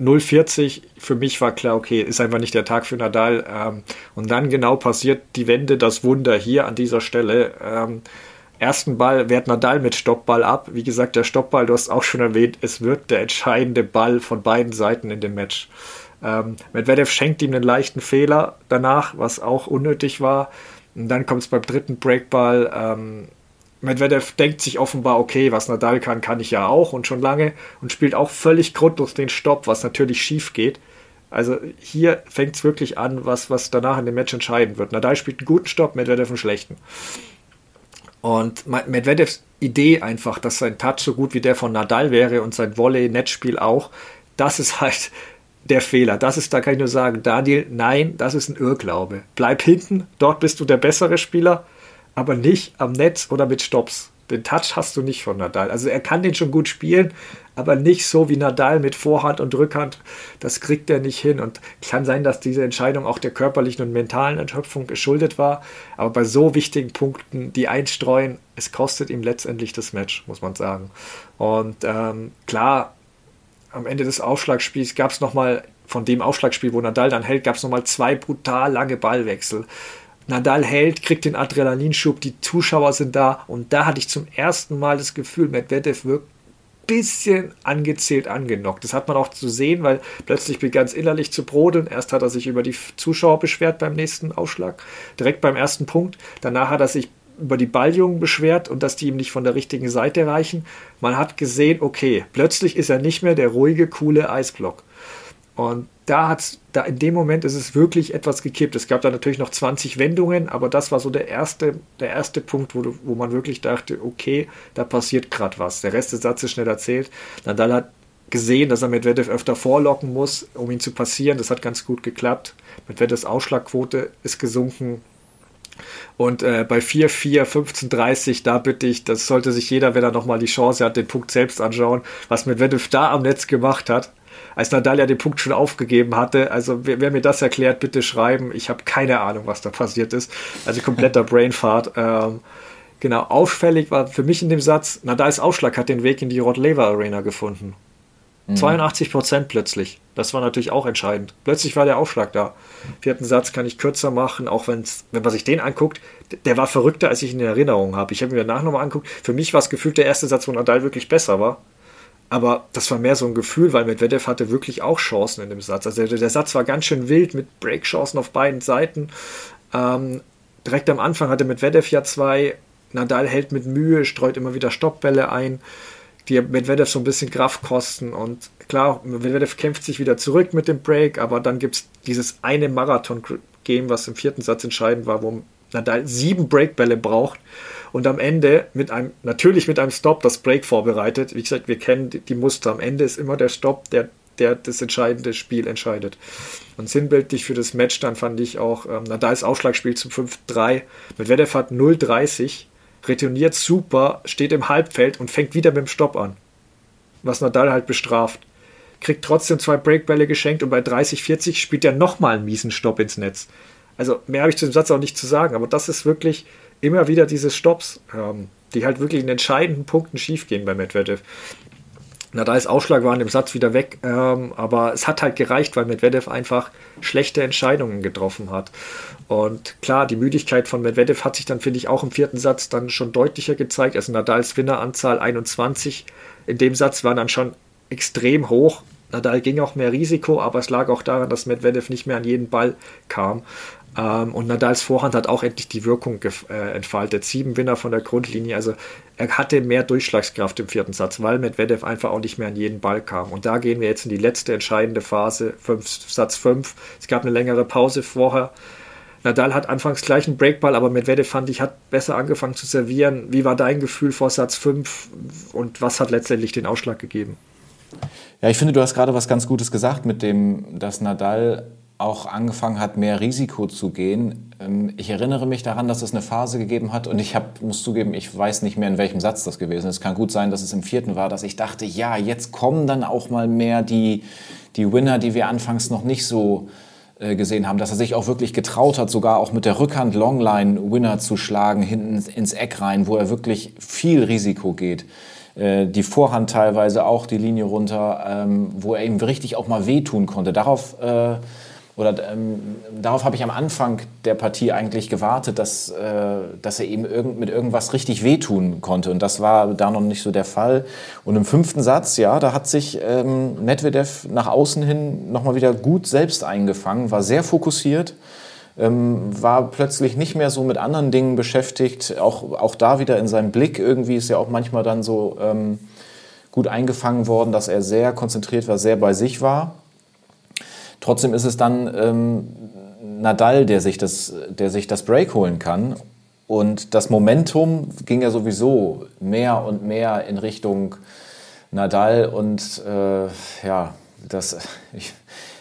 0,40, für mich war klar, okay, ist einfach nicht der Tag für Nadal. Ähm, und dann genau passiert die Wende, das Wunder hier an dieser Stelle. Ähm, ersten Ball wehrt Nadal mit Stoppball ab. Wie gesagt, der Stoppball, du hast auch schon erwähnt, es wird der entscheidende Ball von beiden Seiten in dem Match. Ähm, Medvedev schenkt ihm einen leichten Fehler danach, was auch unnötig war. Und dann kommt es beim dritten Breakball. Ähm, Medvedev denkt sich offenbar, okay, was Nadal kann, kann ich ja auch und schon lange und spielt auch völlig grundlos den Stopp, was natürlich schief geht. Also hier fängt es wirklich an, was, was danach in dem Match entscheiden wird. Nadal spielt einen guten Stopp, Medvedev einen schlechten. Und Medvedevs Idee einfach, dass sein Touch so gut wie der von Nadal wäre und sein Volley-Netzspiel auch, das ist halt der Fehler. Das ist, da kann ich nur sagen, Daniel, nein, das ist ein Irrglaube. Bleib hinten, dort bist du der bessere Spieler aber nicht am Netz oder mit Stops. Den Touch hast du nicht von Nadal. Also er kann den schon gut spielen, aber nicht so wie Nadal mit Vorhand und Rückhand. Das kriegt er nicht hin. Und kann sein, dass diese Entscheidung auch der körperlichen und mentalen Erschöpfung geschuldet war. Aber bei so wichtigen Punkten, die einstreuen, es kostet ihm letztendlich das Match, muss man sagen. Und ähm, klar, am Ende des Aufschlagspiels gab es nochmal, von dem Aufschlagspiel, wo Nadal dann hält, gab es nochmal zwei brutal lange Ballwechsel. Nadal hält, kriegt den Adrenalinschub, die Zuschauer sind da und da hatte ich zum ersten Mal das Gefühl, Medvedev wirkt bisschen angezählt angenockt. Das hat man auch zu sehen, weil plötzlich begann es innerlich zu brodeln. Erst hat er sich über die Zuschauer beschwert beim nächsten Aufschlag, direkt beim ersten Punkt. Danach hat er sich über die Balljungen beschwert und dass die ihm nicht von der richtigen Seite reichen. Man hat gesehen, okay, plötzlich ist er nicht mehr der ruhige, coole Eisblock. Und da hat's, da in dem Moment ist es wirklich etwas gekippt. Es gab da natürlich noch 20 Wendungen, aber das war so der erste, der erste Punkt, wo, wo man wirklich dachte, okay, da passiert gerade was. Der Rest des Satzes schnell erzählt. Nadal hat gesehen, dass er Medvedev öfter vorlocken muss, um ihn zu passieren. Das hat ganz gut geklappt. Medvedevs Ausschlagquote ist gesunken. Und äh, bei 4-4, 15-30, da bitte ich, das sollte sich jeder, wenn er nochmal die Chance hat, den Punkt selbst anschauen, was Medvedev da am Netz gemacht hat als Nadal ja den Punkt schon aufgegeben hatte. Also wer, wer mir das erklärt, bitte schreiben. Ich habe keine Ahnung, was da passiert ist. Also kompletter Brainfart. Ähm, genau, auffällig war für mich in dem Satz, Nadals Aufschlag hat den Weg in die Rod Laver Arena gefunden. 82 mhm. Prozent plötzlich. Das war natürlich auch entscheidend. Plötzlich war der Aufschlag da. Vierten Satz kann ich kürzer machen, auch wenn's, wenn man sich den anguckt, der war verrückter, als ich ihn in Erinnerung habe. Ich habe mir danach nochmal angeguckt. Für mich war es gefühlt der erste Satz, wo Nadal wirklich besser war. Aber das war mehr so ein Gefühl, weil Medvedev hatte wirklich auch Chancen in dem Satz. Also der, der Satz war ganz schön wild mit Breakchancen auf beiden Seiten. Ähm, direkt am Anfang hatte Medvedev ja zwei. Nadal hält mit Mühe, streut immer wieder Stoppbälle ein, die Medvedev so ein bisschen Kraft kosten. Und klar, Medvedev kämpft sich wieder zurück mit dem Break, aber dann gibt es dieses eine Marathon-Game, was im vierten Satz entscheidend war, wo Nadal sieben Breakbälle braucht und am Ende mit einem, natürlich mit einem Stop das Break vorbereitet. Wie gesagt, wir kennen die, Muster. Am Ende ist immer der Stop, der, der das entscheidende Spiel entscheidet. Und sinnbildlich für das Match dann fand ich auch, ähm, Nadals Ausschlagspiel zum 5-3. Medvedev hat 0-30, retourniert super, steht im Halbfeld und fängt wieder mit dem Stopp an. Was Nadal halt bestraft. Kriegt trotzdem zwei Breakbälle geschenkt und bei 30-40 spielt er nochmal einen miesen Stopp ins Netz. Also mehr habe ich zu dem Satz auch nicht zu sagen, aber das ist wirklich immer wieder diese Stops, ähm, die halt wirklich in entscheidenden Punkten schiefgehen bei Medvedev. Na, da ist Ausschlag war in dem Satz wieder weg, ähm, aber es hat halt gereicht, weil Medvedev einfach schlechte Entscheidungen getroffen hat. Und klar, die Müdigkeit von Medvedev hat sich dann, finde ich, auch im vierten Satz dann schon deutlicher gezeigt. Also Nadals Winneranzahl 21 in dem Satz war dann schon extrem hoch. Nadal ging auch mehr Risiko, aber es lag auch daran, dass Medvedev nicht mehr an jeden Ball kam. Ähm, und Nadals Vorhand hat auch endlich die Wirkung äh, entfaltet. Sieben Winner von der Grundlinie. Also er hatte mehr Durchschlagskraft im vierten Satz, weil Medvedev einfach auch nicht mehr an jeden Ball kam. Und da gehen wir jetzt in die letzte entscheidende Phase, fünf, Satz 5. Es gab eine längere Pause vorher. Nadal hat anfangs gleich einen Breakball, aber Medvedev fand ich, hat besser angefangen zu servieren. Wie war dein Gefühl vor Satz 5 und was hat letztendlich den Ausschlag gegeben? Ja, ich finde, du hast gerade was ganz Gutes gesagt mit dem, dass Nadal auch angefangen hat, mehr Risiko zu gehen. Ähm, ich erinnere mich daran, dass es eine Phase gegeben hat und ich hab, muss zugeben, ich weiß nicht mehr, in welchem Satz das gewesen ist. Es kann gut sein, dass es im vierten war, dass ich dachte, ja, jetzt kommen dann auch mal mehr die, die Winner, die wir anfangs noch nicht so äh, gesehen haben, dass er sich auch wirklich getraut hat, sogar auch mit der Rückhand Longline Winner zu schlagen, hinten ins Eck rein, wo er wirklich viel Risiko geht die Vorhand teilweise auch die Linie runter, ähm, wo er ihm richtig auch mal wehtun konnte. Darauf äh, oder ähm, darauf habe ich am Anfang der Partie eigentlich gewartet, dass, äh, dass er ihm irgend, mit irgendwas richtig wehtun konnte. Und das war da noch nicht so der Fall. Und im fünften Satz, ja, da hat sich ähm, Medvedev nach außen hin nochmal wieder gut selbst eingefangen, war sehr fokussiert. Ähm, war plötzlich nicht mehr so mit anderen Dingen beschäftigt, auch, auch da wieder in seinem Blick irgendwie ist ja auch manchmal dann so ähm, gut eingefangen worden, dass er sehr konzentriert war, sehr bei sich war. Trotzdem ist es dann ähm, Nadal, der sich, das, der sich das Break holen kann. Und das Momentum ging ja sowieso mehr und mehr in Richtung Nadal. Und äh, ja, das, ich,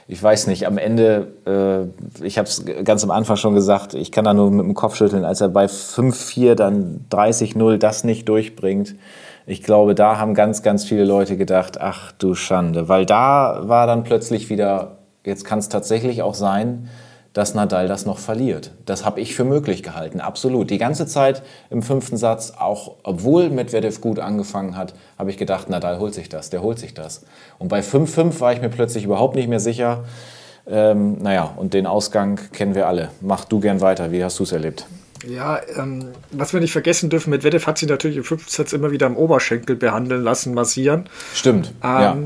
ich weiß nicht, am Ende, äh, ich habe es ganz am Anfang schon gesagt, ich kann da nur mit dem Kopf schütteln, als er bei 5-4 dann 30-0 das nicht durchbringt. Ich glaube, da haben ganz, ganz viele Leute gedacht, ach du Schande, weil da war dann plötzlich wieder Jetzt kann es tatsächlich auch sein, dass Nadal das noch verliert. Das habe ich für möglich gehalten, absolut. Die ganze Zeit im fünften Satz, auch obwohl Medvedev gut angefangen hat, habe ich gedacht, Nadal holt sich das, der holt sich das. Und bei 5-5 war ich mir plötzlich überhaupt nicht mehr sicher. Ähm, naja, und den Ausgang kennen wir alle. Mach du gern weiter, wie hast du es erlebt? Ja, ähm, was wir nicht vergessen dürfen, Medvedev hat sich natürlich im fünften Satz immer wieder am Oberschenkel behandeln lassen, massieren. Stimmt. Ähm, ja.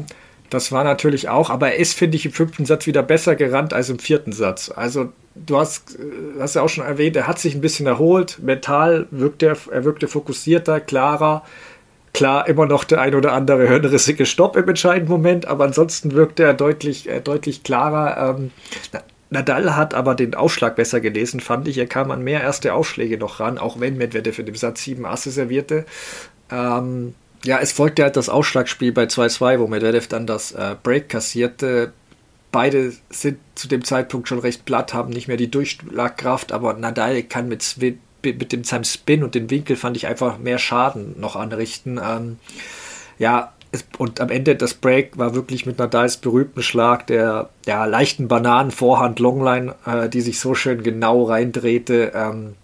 Das war natürlich auch, aber er ist, finde ich, im fünften Satz wieder besser gerannt als im vierten Satz. Also du hast, äh, hast ja auch schon erwähnt, er hat sich ein bisschen erholt. Mental wirkt er, er wirkte fokussierter, klarer. klar immer noch der ein oder andere hirnrissige Stopp im entscheidenden Moment, aber ansonsten wirkte er deutlich, äh, deutlich klarer. Ähm, Nadal hat aber den Aufschlag besser gelesen, fand ich. Er kam an mehr erste Aufschläge noch ran, auch wenn Medvedev in dem Satz sieben Asse servierte. Ähm, ja, es folgte halt das Ausschlagspiel bei 2-2, wo Medvedev dann das äh, Break kassierte. Beide sind zu dem Zeitpunkt schon recht platt, haben nicht mehr die Durchschlagkraft, aber Nadal kann mit, mit dem seinem Spin und dem Winkel fand ich einfach mehr Schaden noch anrichten. Ähm, ja, es, und am Ende das Break war wirklich mit Nadals berühmten Schlag der ja, leichten Bananen-Vorhand Longline, äh, die sich so schön genau reindrehte. Ähm,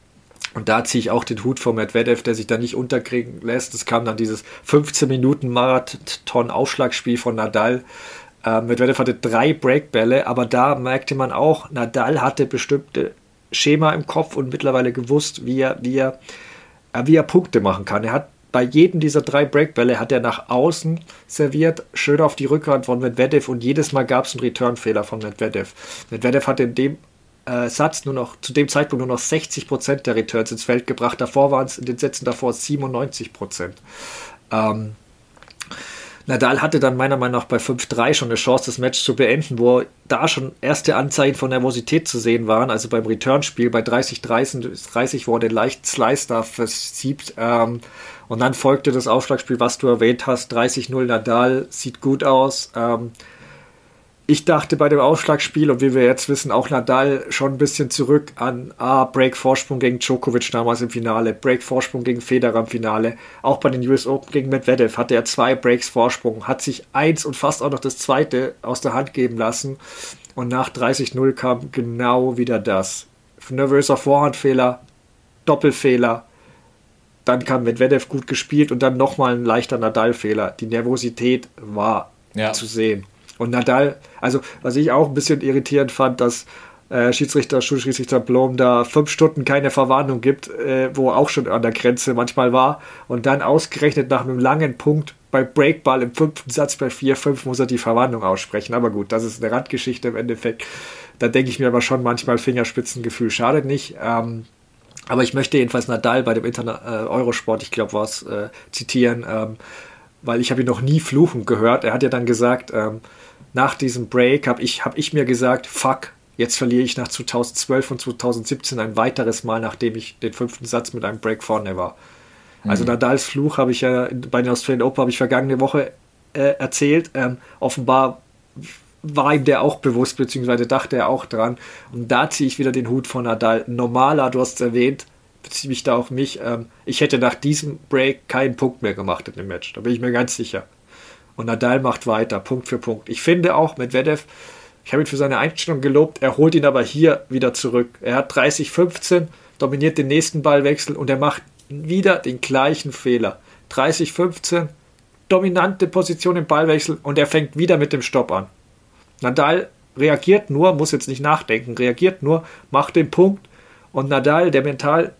und da ziehe ich auch den Hut vor Medvedev, der sich da nicht unterkriegen lässt. Es kam dann dieses 15 Minuten Marathon-Aufschlagspiel von Nadal. Äh, Medvedev hatte drei Breakbälle, aber da merkte man auch, Nadal hatte bestimmte Schema im Kopf und mittlerweile gewusst, wie er, wie er, äh, wie er Punkte machen kann. Er hat bei jedem dieser drei Breakbälle hat er nach außen serviert, schön auf die Rückhand von Medvedev und jedes Mal gab es einen Returnfehler von Medvedev. Medvedev hatte in dem äh, Satz nur noch, zu dem Zeitpunkt nur noch 60% der Returns ins Feld gebracht. Davor waren es in den Sätzen davor 97%. Ähm, Nadal hatte dann meiner Meinung nach bei 5-3 schon eine Chance, das Match zu beenden, wo da schon erste Anzeichen von Nervosität zu sehen waren. Also beim Returnspiel bei 30-30, 30, wo er den leichten Slice da versiebt. Ähm, und dann folgte das Aufschlagspiel, was du erwähnt hast, 30-0 Nadal, sieht gut aus. Ähm, ich dachte bei dem Aufschlagspiel und wie wir jetzt wissen, auch Nadal schon ein bisschen zurück an ah, Break-Vorsprung gegen Djokovic damals im Finale, Break-Vorsprung gegen Federer im Finale. Auch bei den US Open gegen Medvedev hatte er zwei Breaks Vorsprung, hat sich eins und fast auch noch das zweite aus der Hand geben lassen. Und nach 30-0 kam genau wieder das. Nervöser Vorhandfehler, Doppelfehler. Dann kam Medvedev gut gespielt und dann nochmal ein leichter Nadal-Fehler. Die Nervosität war ja. zu sehen. Und Nadal, also was ich auch ein bisschen irritierend fand, dass äh, Schiedsrichter, Schulschiedsrichter Blom da fünf Stunden keine Verwarnung gibt, äh, wo auch schon an der Grenze manchmal war. Und dann ausgerechnet nach einem langen Punkt bei Breakball im fünften Satz bei 4-5 muss er die Verwarnung aussprechen. Aber gut, das ist eine Randgeschichte im Endeffekt. Da denke ich mir aber schon manchmal Fingerspitzengefühl schadet nicht. Ähm, aber ich möchte jedenfalls Nadal bei dem Interna äh, Eurosport, ich glaube, was äh, zitieren, ähm, weil ich habe ihn noch nie fluchen gehört. Er hat ja dann gesagt, ähm, nach diesem Break habe ich, hab ich mir gesagt, fuck, jetzt verliere ich nach 2012 und 2017 ein weiteres Mal, nachdem ich den fünften Satz mit einem Break vorne war. Also mhm. Also Nadals Fluch habe ich ja bei den Australian Open habe ich vergangene Woche äh, erzählt. Ähm, offenbar war ihm der auch bewusst, beziehungsweise dachte er auch dran. Und da ziehe ich wieder den Hut von Nadal. Normaler, du hast es erwähnt, beziehe mich da auf mich. Ähm, ich hätte nach diesem Break keinen Punkt mehr gemacht in dem Match. Da bin ich mir ganz sicher. Und Nadal macht weiter, Punkt für Punkt. Ich finde auch Medvedev, ich habe ihn für seine Einstellung gelobt, er holt ihn aber hier wieder zurück. Er hat 30-15, dominiert den nächsten Ballwechsel und er macht wieder den gleichen Fehler. 30-15, dominante Position im Ballwechsel und er fängt wieder mit dem Stopp an. Nadal reagiert nur, muss jetzt nicht nachdenken, reagiert nur, macht den Punkt und Nadal, der mental,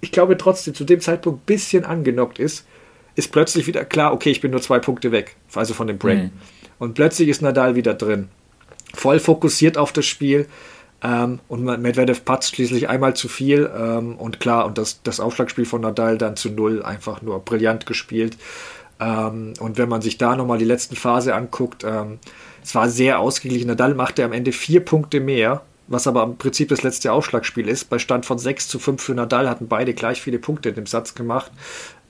ich glaube trotzdem zu dem Zeitpunkt ein bisschen angenockt ist, ist plötzlich wieder klar, okay, ich bin nur zwei Punkte weg, also von dem Break. Mhm. Und plötzlich ist Nadal wieder drin. Voll fokussiert auf das Spiel. Ähm, und Medvedev patzt schließlich einmal zu viel. Ähm, und klar, und das, das Aufschlagspiel von Nadal dann zu null, einfach nur brillant gespielt. Ähm, und wenn man sich da nochmal die letzte Phase anguckt, ähm, es war sehr ausgeglichen. Nadal machte am Ende vier Punkte mehr, was aber im Prinzip das letzte Aufschlagspiel ist. Bei Stand von 6 zu 5 für Nadal hatten beide gleich viele Punkte in dem Satz gemacht.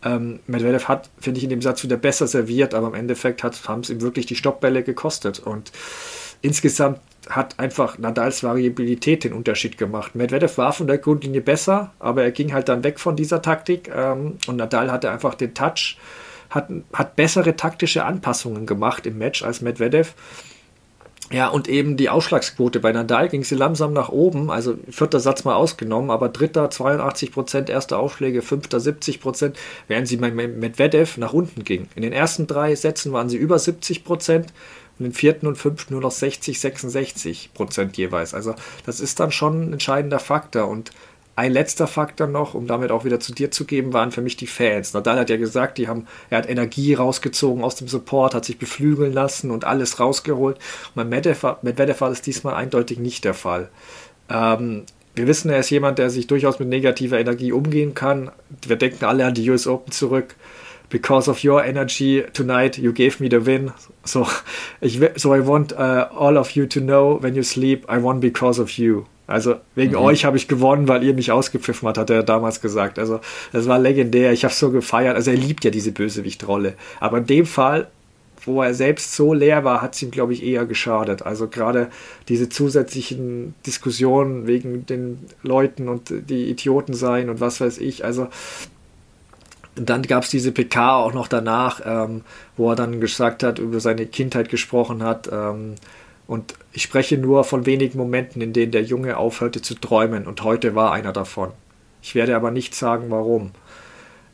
Ähm, Medvedev hat, finde ich, in dem Satz wieder besser serviert, aber im Endeffekt haben es ihm wirklich die Stoppbälle gekostet. Und insgesamt hat einfach Nadals Variabilität den Unterschied gemacht. Medvedev war von der Grundlinie besser, aber er ging halt dann weg von dieser Taktik ähm, und Nadal hatte einfach den Touch, hat, hat bessere taktische Anpassungen gemacht im Match als Medvedev. Ja, und eben die Ausschlagsquote. Bei Nadal ging sie langsam nach oben, also vierter Satz mal ausgenommen, aber dritter 82 Prozent, erste Aufschläge, fünfter 70 Prozent, während sie bei Medvedev nach unten ging. In den ersten drei Sätzen waren sie über 70 Prozent und im vierten und fünften nur noch 60, 66 Prozent jeweils. Also das ist dann schon ein entscheidender Faktor und ein letzter Faktor noch, um damit auch wieder zu dir zu geben, waren für mich die Fans. Nadal hat ja gesagt, die haben, er hat Energie rausgezogen aus dem Support, hat sich beflügeln lassen und alles rausgeholt. Und Medvedev, Medvedev war das diesmal eindeutig nicht der Fall. Ähm, wir wissen, er ist jemand, der sich durchaus mit negativer Energie umgehen kann. Wir denken alle an die US Open zurück. because of your energy tonight, you gave me the win. So, ich, so I want uh, all of you to know, when you sleep, I won because of you. Also wegen mhm. euch habe ich gewonnen, weil ihr mich ausgepfiffen habt, hat er damals gesagt. Also das war legendär. Ich habe so gefeiert. Also er liebt ja diese Bösewichtrolle. Aber in dem Fall, wo er selbst so leer war, hat es ihm, glaube ich, eher geschadet. Also gerade diese zusätzlichen Diskussionen wegen den Leuten und die Idioten sein und was weiß ich. Also und dann gab es diese PK auch noch danach, ähm, wo er dann gesagt hat, über seine Kindheit gesprochen hat. Ähm, und ich spreche nur von wenigen Momenten, in denen der Junge aufhörte zu träumen. Und heute war einer davon. Ich werde aber nicht sagen, warum.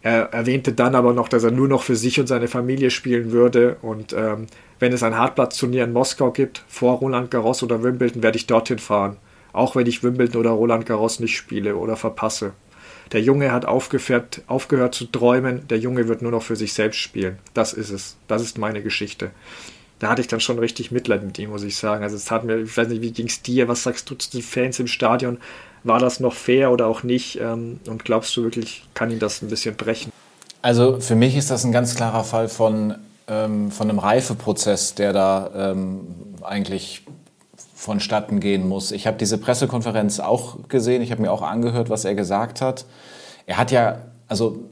Er erwähnte dann aber noch, dass er nur noch für sich und seine Familie spielen würde. Und ähm, wenn es ein Hartplatzturnier in Moskau gibt, vor Roland Garros oder Wimbledon, werde ich dorthin fahren. Auch wenn ich Wimbledon oder Roland Garros nicht spiele oder verpasse. Der Junge hat aufgehört, aufgehört zu träumen, der Junge wird nur noch für sich selbst spielen. Das ist es. Das ist meine Geschichte. Da hatte ich dann schon richtig Mitleid mit ihm, muss ich sagen. Also es hat mir, ich weiß nicht, wie ging es dir? Was sagst du zu den Fans im Stadion? War das noch fair oder auch nicht? Ähm, und glaubst du wirklich, kann ihn das ein bisschen brechen? Also für mich ist das ein ganz klarer Fall von, ähm, von einem Reifeprozess, der da ähm, eigentlich vonstatten gehen muss. Ich habe diese Pressekonferenz auch gesehen, ich habe mir auch angehört, was er gesagt hat. Er hat ja, also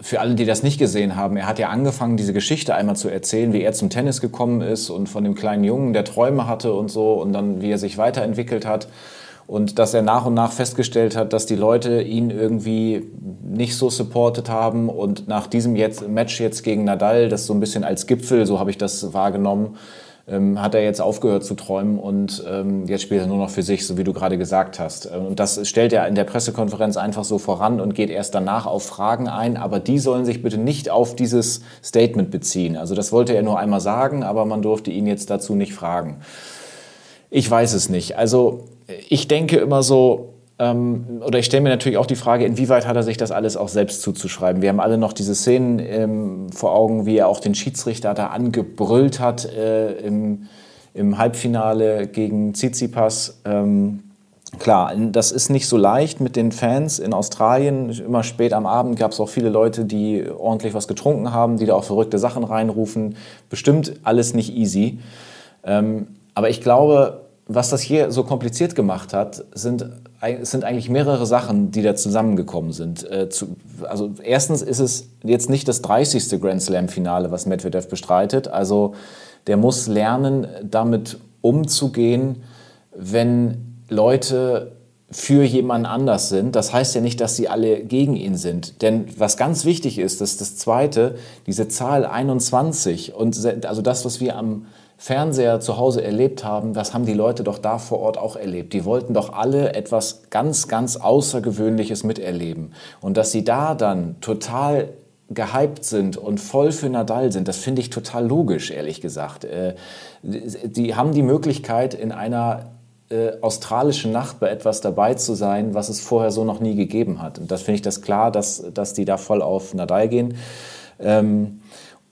für alle, die das nicht gesehen haben, er hat ja angefangen, diese Geschichte einmal zu erzählen, wie er zum Tennis gekommen ist und von dem kleinen Jungen, der Träume hatte und so und dann wie er sich weiterentwickelt hat. Und dass er nach und nach festgestellt hat, dass die Leute ihn irgendwie nicht so supportet haben und nach diesem jetzt, Match jetzt gegen Nadal, das so ein bisschen als Gipfel, so habe ich das wahrgenommen, ähm, hat er jetzt aufgehört zu träumen und ähm, jetzt spielt er nur noch für sich, so wie du gerade gesagt hast. Ähm, und das stellt er in der Pressekonferenz einfach so voran und geht erst danach auf Fragen ein, aber die sollen sich bitte nicht auf dieses Statement beziehen. Also das wollte er nur einmal sagen, aber man durfte ihn jetzt dazu nicht fragen. Ich weiß es nicht. Also ich denke immer so, ähm, oder ich stelle mir natürlich auch die Frage, inwieweit hat er sich das alles auch selbst zuzuschreiben? Wir haben alle noch diese Szenen ähm, vor Augen, wie er auch den Schiedsrichter da angebrüllt hat äh, im, im Halbfinale gegen Tsitsipas. Ähm, klar, das ist nicht so leicht mit den Fans in Australien. Immer spät am Abend gab es auch viele Leute, die ordentlich was getrunken haben, die da auch verrückte Sachen reinrufen. Bestimmt alles nicht easy. Ähm, aber ich glaube, was das hier so kompliziert gemacht hat, sind, sind eigentlich mehrere Sachen, die da zusammengekommen sind. Äh, also erstens ist es jetzt nicht das 30. Grand Slam-Finale, was Medvedev bestreitet. Also der muss lernen, damit umzugehen, wenn Leute für jemanden anders sind. Das heißt ja nicht, dass sie alle gegen ihn sind. Denn was ganz wichtig ist, ist das Zweite, diese Zahl 21 und also das, was wir am Fernseher zu Hause erlebt haben, das haben die Leute doch da vor Ort auch erlebt. Die wollten doch alle etwas ganz, ganz Außergewöhnliches miterleben. Und dass sie da dann total gehypt sind und voll für Nadal sind, das finde ich total logisch, ehrlich gesagt. Äh, die haben die Möglichkeit, in einer äh, australischen Nacht bei etwas dabei zu sein, was es vorher so noch nie gegeben hat. Und das finde ich das klar, dass, dass die da voll auf Nadal gehen. Ähm,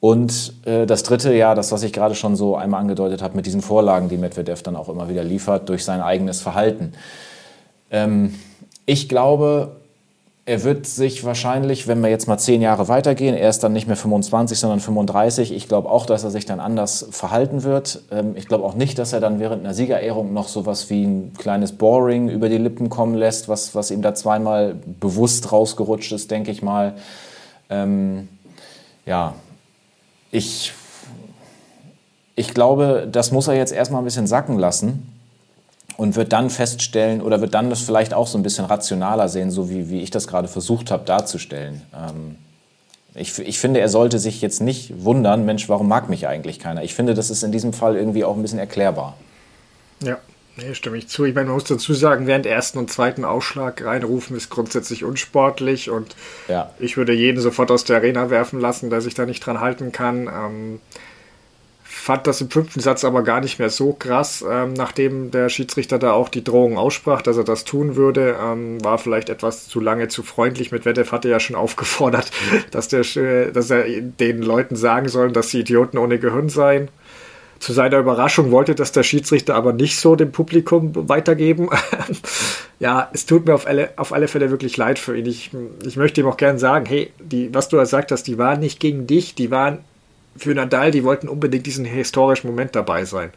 und äh, das dritte, ja, das, was ich gerade schon so einmal angedeutet habe, mit diesen Vorlagen, die Medvedev dann auch immer wieder liefert, durch sein eigenes Verhalten. Ähm, ich glaube, er wird sich wahrscheinlich, wenn wir jetzt mal zehn Jahre weitergehen, er ist dann nicht mehr 25, sondern 35, ich glaube auch, dass er sich dann anders verhalten wird. Ähm, ich glaube auch nicht, dass er dann während einer Siegerehrung noch sowas wie ein kleines Boring über die Lippen kommen lässt, was, was ihm da zweimal bewusst rausgerutscht ist, denke ich mal. Ähm, ja, ich, ich glaube, das muss er jetzt erstmal ein bisschen sacken lassen und wird dann feststellen oder wird dann das vielleicht auch so ein bisschen rationaler sehen, so wie, wie ich das gerade versucht habe darzustellen. Ähm, ich, ich finde, er sollte sich jetzt nicht wundern, Mensch, warum mag mich eigentlich keiner? Ich finde, das ist in diesem Fall irgendwie auch ein bisschen erklärbar. Ja, Nee, stimme ich zu. Ich meine, man muss dazu sagen, während ersten und zweiten Ausschlag reinrufen ist grundsätzlich unsportlich und ja. ich würde jeden sofort aus der Arena werfen lassen, der sich da nicht dran halten kann. Ähm, fand das im fünften Satz aber gar nicht mehr so krass, ähm, nachdem der Schiedsrichter da auch die Drohung aussprach, dass er das tun würde, ähm, war vielleicht etwas zu lange zu freundlich. Mit Medvedev hatte ja schon aufgefordert, dass, der, dass er den Leuten sagen soll, dass sie Idioten ohne Gehirn seien. Zu seiner Überraschung wollte das der Schiedsrichter aber nicht so dem Publikum weitergeben. ja, es tut mir auf alle, auf alle Fälle wirklich leid für ihn. Ich, ich möchte ihm auch gerne sagen, hey, die, was du gesagt hast, die waren nicht gegen dich, die waren für Nadal, die wollten unbedingt diesen historischen Moment dabei sein.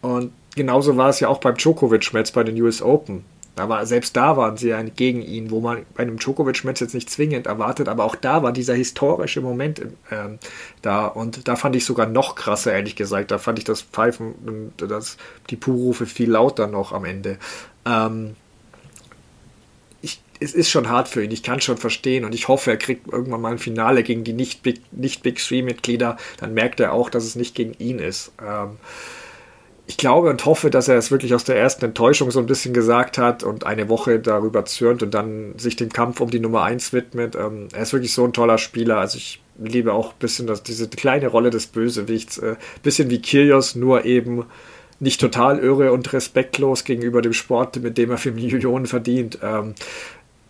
Und genauso war es ja auch beim Djokovic-Match bei den US Open. Aber selbst da waren sie ja gegen ihn, wo man bei einem Djokovic-Match jetzt nicht zwingend erwartet, aber auch da war dieser historische Moment ähm, da und da fand ich sogar noch krasser, ehrlich gesagt. Da fand ich das Pfeifen und das, die Puhrufe viel lauter noch am Ende. Ähm, ich, es ist schon hart für ihn, ich kann schon verstehen und ich hoffe, er kriegt irgendwann mal ein Finale gegen die nicht-Big nicht Big Three-Mitglieder, dann merkt er auch, dass es nicht gegen ihn ist. Ähm, ich glaube und hoffe, dass er es wirklich aus der ersten Enttäuschung so ein bisschen gesagt hat und eine Woche darüber zürnt und dann sich dem Kampf um die Nummer 1 widmet. Ähm, er ist wirklich so ein toller Spieler. Also ich liebe auch ein bisschen das, diese kleine Rolle des Bösewichts. Äh, bisschen wie Kyrgios, nur eben nicht total irre und respektlos gegenüber dem Sport, mit dem er für Millionen verdient. Ähm,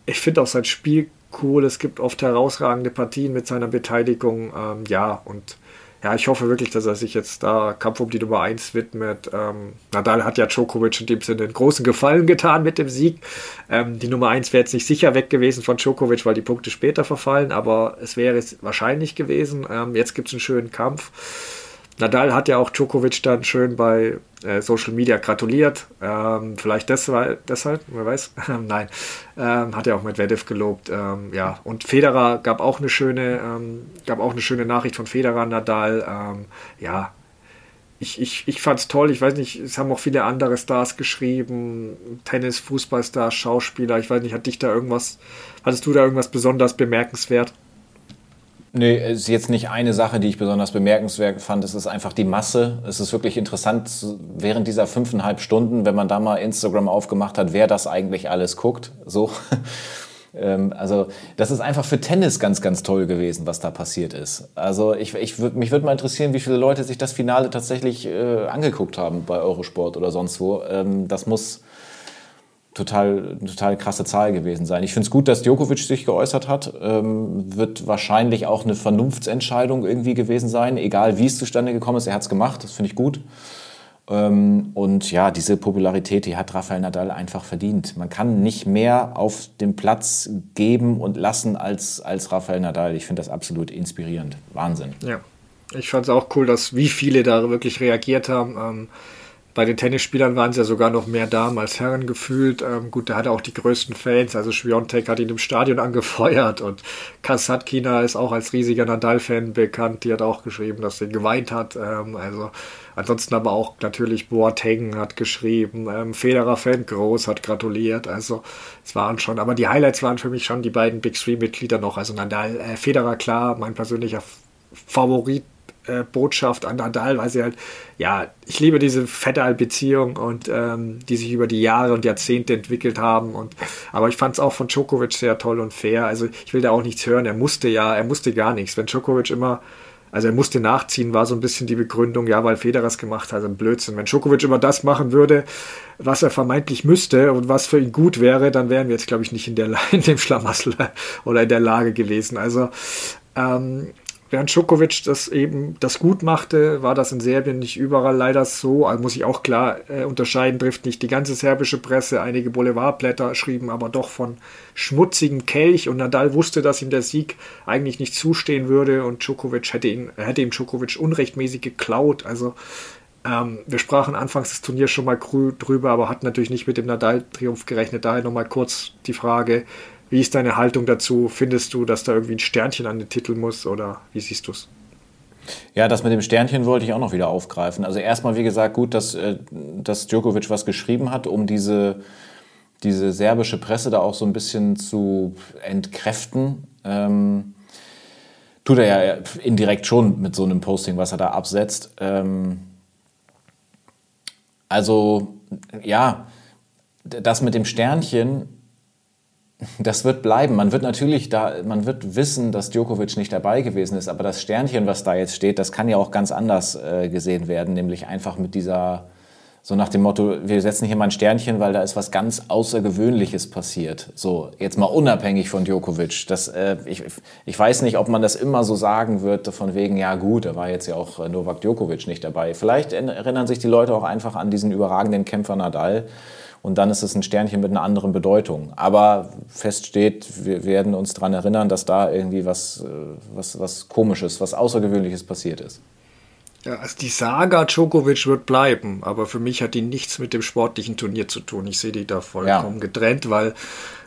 ich finde auch sein Spiel cool. Es gibt oft herausragende Partien mit seiner Beteiligung. Ähm, ja, und ja, ich hoffe wirklich, dass er sich jetzt da Kampf um die Nummer 1 widmet. Ähm, Nadal hat ja Djokovic in dem Sinne einen großen Gefallen getan mit dem Sieg. Ähm, die Nummer 1 wäre jetzt nicht sicher weg gewesen von Djokovic, weil die Punkte später verfallen, aber es wäre es wahrscheinlich gewesen. Ähm, jetzt gibt es einen schönen Kampf. Nadal hat ja auch Djokovic dann schön bei äh, Social Media gratuliert. Ähm, vielleicht deshalb, deshalb, wer weiß. Nein, ähm, hat ja auch Medvedev gelobt. Ähm, ja, und Federer gab auch eine schöne, ähm, gab auch eine schöne Nachricht von Federer Nadal. Ähm, ja, ich, ich, ich fand es toll. Ich weiß nicht, es haben auch viele andere Stars geschrieben. Tennis, Fußballstars, Schauspieler. Ich weiß nicht, hat dich da irgendwas, hattest du da irgendwas besonders bemerkenswert? Nee, es ist jetzt nicht eine Sache, die ich besonders bemerkenswert fand. Es ist einfach die Masse. Es ist wirklich interessant, während dieser fünfeinhalb Stunden, wenn man da mal Instagram aufgemacht hat, wer das eigentlich alles guckt. So. Ähm, also, das ist einfach für Tennis ganz, ganz toll gewesen, was da passiert ist. Also, ich, ich würd, mich würde mal interessieren, wie viele Leute sich das Finale tatsächlich äh, angeguckt haben bei Eurosport oder sonst wo. Ähm, das muss total, total krasse Zahl gewesen sein. Ich finde es gut, dass Djokovic sich geäußert hat. Ähm, wird wahrscheinlich auch eine Vernunftsentscheidung irgendwie gewesen sein, egal wie es zustande gekommen ist. Er hat es gemacht, das finde ich gut. Ähm, und ja, diese Popularität, die hat Rafael Nadal einfach verdient. Man kann nicht mehr auf dem Platz geben und lassen als, als Rafael Nadal. Ich finde das absolut inspirierend. Wahnsinn. Ja, ich fand es auch cool, dass wie viele da wirklich reagiert haben. Ähm bei den Tennisspielern waren es ja sogar noch mehr Damen als Herren gefühlt. Ähm, gut, der hatte auch die größten Fans. Also Schwiontek hat ihn im Stadion angefeuert und Kasatkina ist auch als riesiger Nadal-Fan bekannt. Die hat auch geschrieben, dass sie geweint hat. Ähm, also ansonsten aber auch natürlich Boateng hat geschrieben. Ähm, Federer-Fan Groß hat gratuliert. Also es waren schon, aber die Highlights waren für mich schon die beiden Big Three-Mitglieder noch. Also Nadal, äh, Federer klar, mein persönlicher Favorit Botschaft an Nadal, weil sie halt, ja, ich liebe diese Federal-Beziehung und ähm, die sich über die Jahre und Jahrzehnte entwickelt haben. Und aber ich fand es auch von Djokovic sehr toll und fair. Also ich will da auch nichts hören. Er musste ja, er musste gar nichts. Wenn Djokovic immer also er musste nachziehen, war so ein bisschen die Begründung, ja, weil Federer es gemacht hat, ein Blödsinn. Wenn Djokovic immer das machen würde, was er vermeintlich müsste und was für ihn gut wäre, dann wären wir jetzt, glaube ich, nicht in, der, in dem Schlamassel oder in der Lage gewesen. Also ähm, Während Djokovic das eben das gut machte, war das in Serbien nicht überall leider so. Also muss ich auch klar äh, unterscheiden, trifft nicht die ganze serbische Presse. Einige Boulevardblätter schrieben aber doch von schmutzigem Kelch und Nadal wusste, dass ihm der Sieg eigentlich nicht zustehen würde und Djokovic hätte, ihn, hätte ihm Djokovic unrechtmäßig geklaut. Also ähm, wir sprachen anfangs des Turniers schon mal drüber, aber hatten natürlich nicht mit dem Nadal-Triumph gerechnet. Daher nochmal kurz die Frage, wie ist deine Haltung dazu? Findest du, dass da irgendwie ein Sternchen an den Titel muss oder wie siehst du es? Ja, das mit dem Sternchen wollte ich auch noch wieder aufgreifen. Also erstmal, wie gesagt, gut, dass, äh, dass Djokovic was geschrieben hat, um diese, diese serbische Presse da auch so ein bisschen zu entkräften. Ähm, tut er ja indirekt schon mit so einem Posting, was er da absetzt. Ähm, also ja, das mit dem Sternchen das wird bleiben. Man wird natürlich da, man wird wissen, dass Djokovic nicht dabei gewesen ist, aber das Sternchen, was da jetzt steht, das kann ja auch ganz anders äh, gesehen werden, nämlich einfach mit dieser, so nach dem Motto, wir setzen hier mal ein Sternchen, weil da ist was ganz Außergewöhnliches passiert. So, jetzt mal unabhängig von Djokovic. Das, äh, ich, ich weiß nicht, ob man das immer so sagen wird, von wegen, ja gut, da war jetzt ja auch Novak Djokovic nicht dabei. Vielleicht erinnern sich die Leute auch einfach an diesen überragenden Kämpfer Nadal und dann ist es ein Sternchen mit einer anderen Bedeutung. Aber fest steht, wir werden uns daran erinnern, dass da irgendwie was, äh, was, was Komisches, was Außergewöhnliches passiert ist. Ja, also die Saga Djokovic wird bleiben, aber für mich hat die nichts mit dem sportlichen Turnier zu tun. Ich sehe die da vollkommen ja. getrennt, weil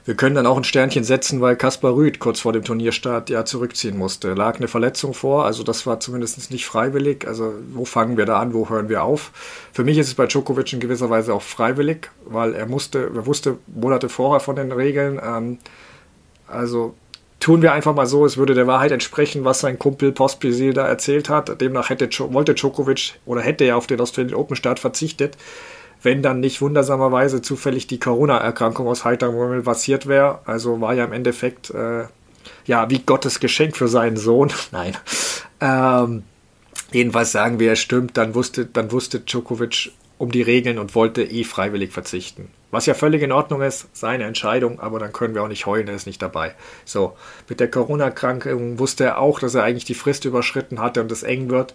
wir können dann auch ein Sternchen setzen, weil Kaspar Rüth kurz vor dem Turnierstart ja zurückziehen musste. Lag eine Verletzung vor, also das war zumindest nicht freiwillig. Also wo fangen wir da an, wo hören wir auf? Für mich ist es bei Djokovic in gewisser Weise auch freiwillig, weil er musste, er wusste Monate vorher von den Regeln. Ähm, also tun wir einfach mal so, es würde der Wahrheit entsprechen, was sein Kumpel Pospisil da erzählt hat. Demnach hätte, wollte Djokovic oder hätte er auf den Australian Open Start verzichtet wenn dann nicht wundersamerweise zufällig die Corona-Erkrankung aus heiterem Himmel passiert wäre. Also war ja im Endeffekt, äh, ja, wie Gottes Geschenk für seinen Sohn. Nein. Ähm, jedenfalls sagen wir, es stimmt, dann wusste, dann wusste Djokovic um die Regeln und wollte eh freiwillig verzichten. Was ja völlig in Ordnung ist, seine Entscheidung, aber dann können wir auch nicht heulen, er ist nicht dabei. So, mit der Corona-Krankung wusste er auch, dass er eigentlich die Frist überschritten hatte und es eng wird,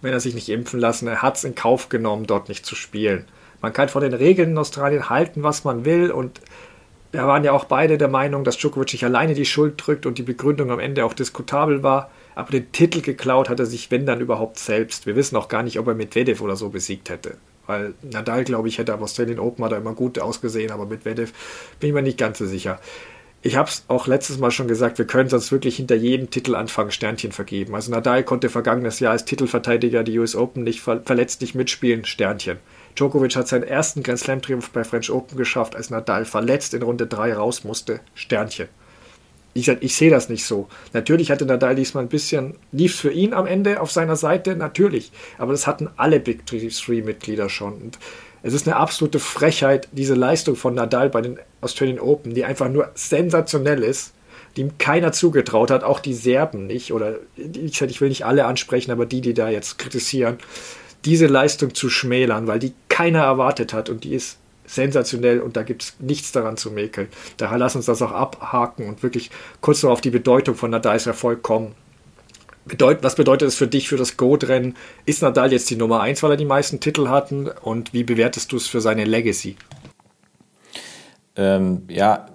wenn er sich nicht impfen lassen. Er hat es in Kauf genommen, dort nicht zu spielen. Man kann von den Regeln in Australien halten, was man will und wir waren ja auch beide der Meinung, dass Djokovic sich alleine die Schuld drückt und die Begründung am Ende auch diskutabel war. Aber den Titel geklaut hat er sich, wenn dann überhaupt selbst. Wir wissen auch gar nicht, ob er Medvedev oder so besiegt hätte. Weil Nadal, glaube ich, hätte am Australian Open hat er immer gut ausgesehen, aber Medvedev bin ich mir nicht ganz so sicher. Ich habe es auch letztes Mal schon gesagt, wir können sonst wirklich hinter jedem Titel anfangen, Sternchen vergeben. Also Nadal konnte vergangenes Jahr als Titelverteidiger die US Open nicht verletzt nicht mitspielen, Sternchen. Djokovic hat seinen ersten Grand Slam Triumph bei French Open geschafft, als Nadal verletzt in Runde 3 raus musste. Sternchen. Ich, ich sehe das nicht so. Natürlich hatte Nadal diesmal ein bisschen, lief für ihn am Ende auf seiner Seite, natürlich. Aber das hatten alle Big Three Mitglieder schon. Und es ist eine absolute Frechheit, diese Leistung von Nadal bei den Australian Open, die einfach nur sensationell ist, die ihm keiner zugetraut hat, auch die Serben nicht. Oder ich will nicht alle ansprechen, aber die, die da jetzt kritisieren diese Leistung zu schmälern, weil die keiner erwartet hat und die ist sensationell und da gibt es nichts daran zu mäkeln. Daher lass uns das auch abhaken und wirklich kurz noch auf die Bedeutung von Nadals Erfolg kommen. Bedeut was bedeutet es für dich für das Goat-Rennen? Ist Nadal jetzt die Nummer 1, weil er die meisten Titel hatten und wie bewertest du es für seine Legacy? Ähm, ja,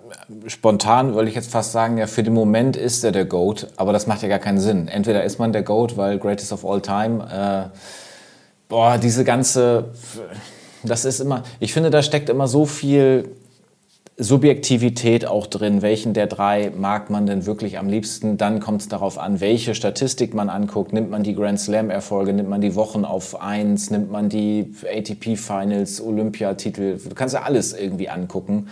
spontan würde ich jetzt fast sagen, ja, für den Moment ist er der GOAT, aber das macht ja gar keinen Sinn. Entweder ist man der GOAT, weil Greatest of All Time, äh, boah, diese ganze, das ist immer, ich finde, da steckt immer so viel Subjektivität auch drin. Welchen der drei mag man denn wirklich am liebsten? Dann kommt es darauf an, welche Statistik man anguckt. Nimmt man die Grand Slam-Erfolge, nimmt man die Wochen auf eins, nimmt man die ATP-Finals, Olympiatitel. Du kannst ja alles irgendwie angucken.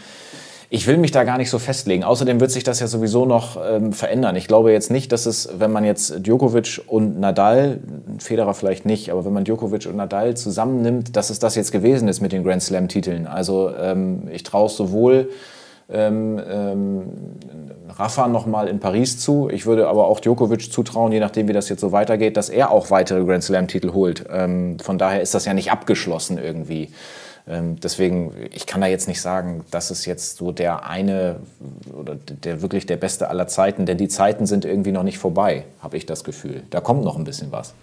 Ich will mich da gar nicht so festlegen. Außerdem wird sich das ja sowieso noch ähm, verändern. Ich glaube jetzt nicht, dass es, wenn man jetzt Djokovic und Nadal, Federer vielleicht nicht, aber wenn man Djokovic und Nadal zusammennimmt, dass es das jetzt gewesen ist mit den Grand Slam-Titeln. Also ähm, ich traue sowohl ähm, ähm, Rafa nochmal in Paris zu. Ich würde aber auch Djokovic zutrauen, je nachdem, wie das jetzt so weitergeht, dass er auch weitere Grand Slam-Titel holt. Ähm, von daher ist das ja nicht abgeschlossen irgendwie. Ähm, deswegen, ich kann da jetzt nicht sagen, das ist jetzt so der eine oder der wirklich der beste aller Zeiten, denn die Zeiten sind irgendwie noch nicht vorbei, habe ich das Gefühl. Da kommt noch ein bisschen was.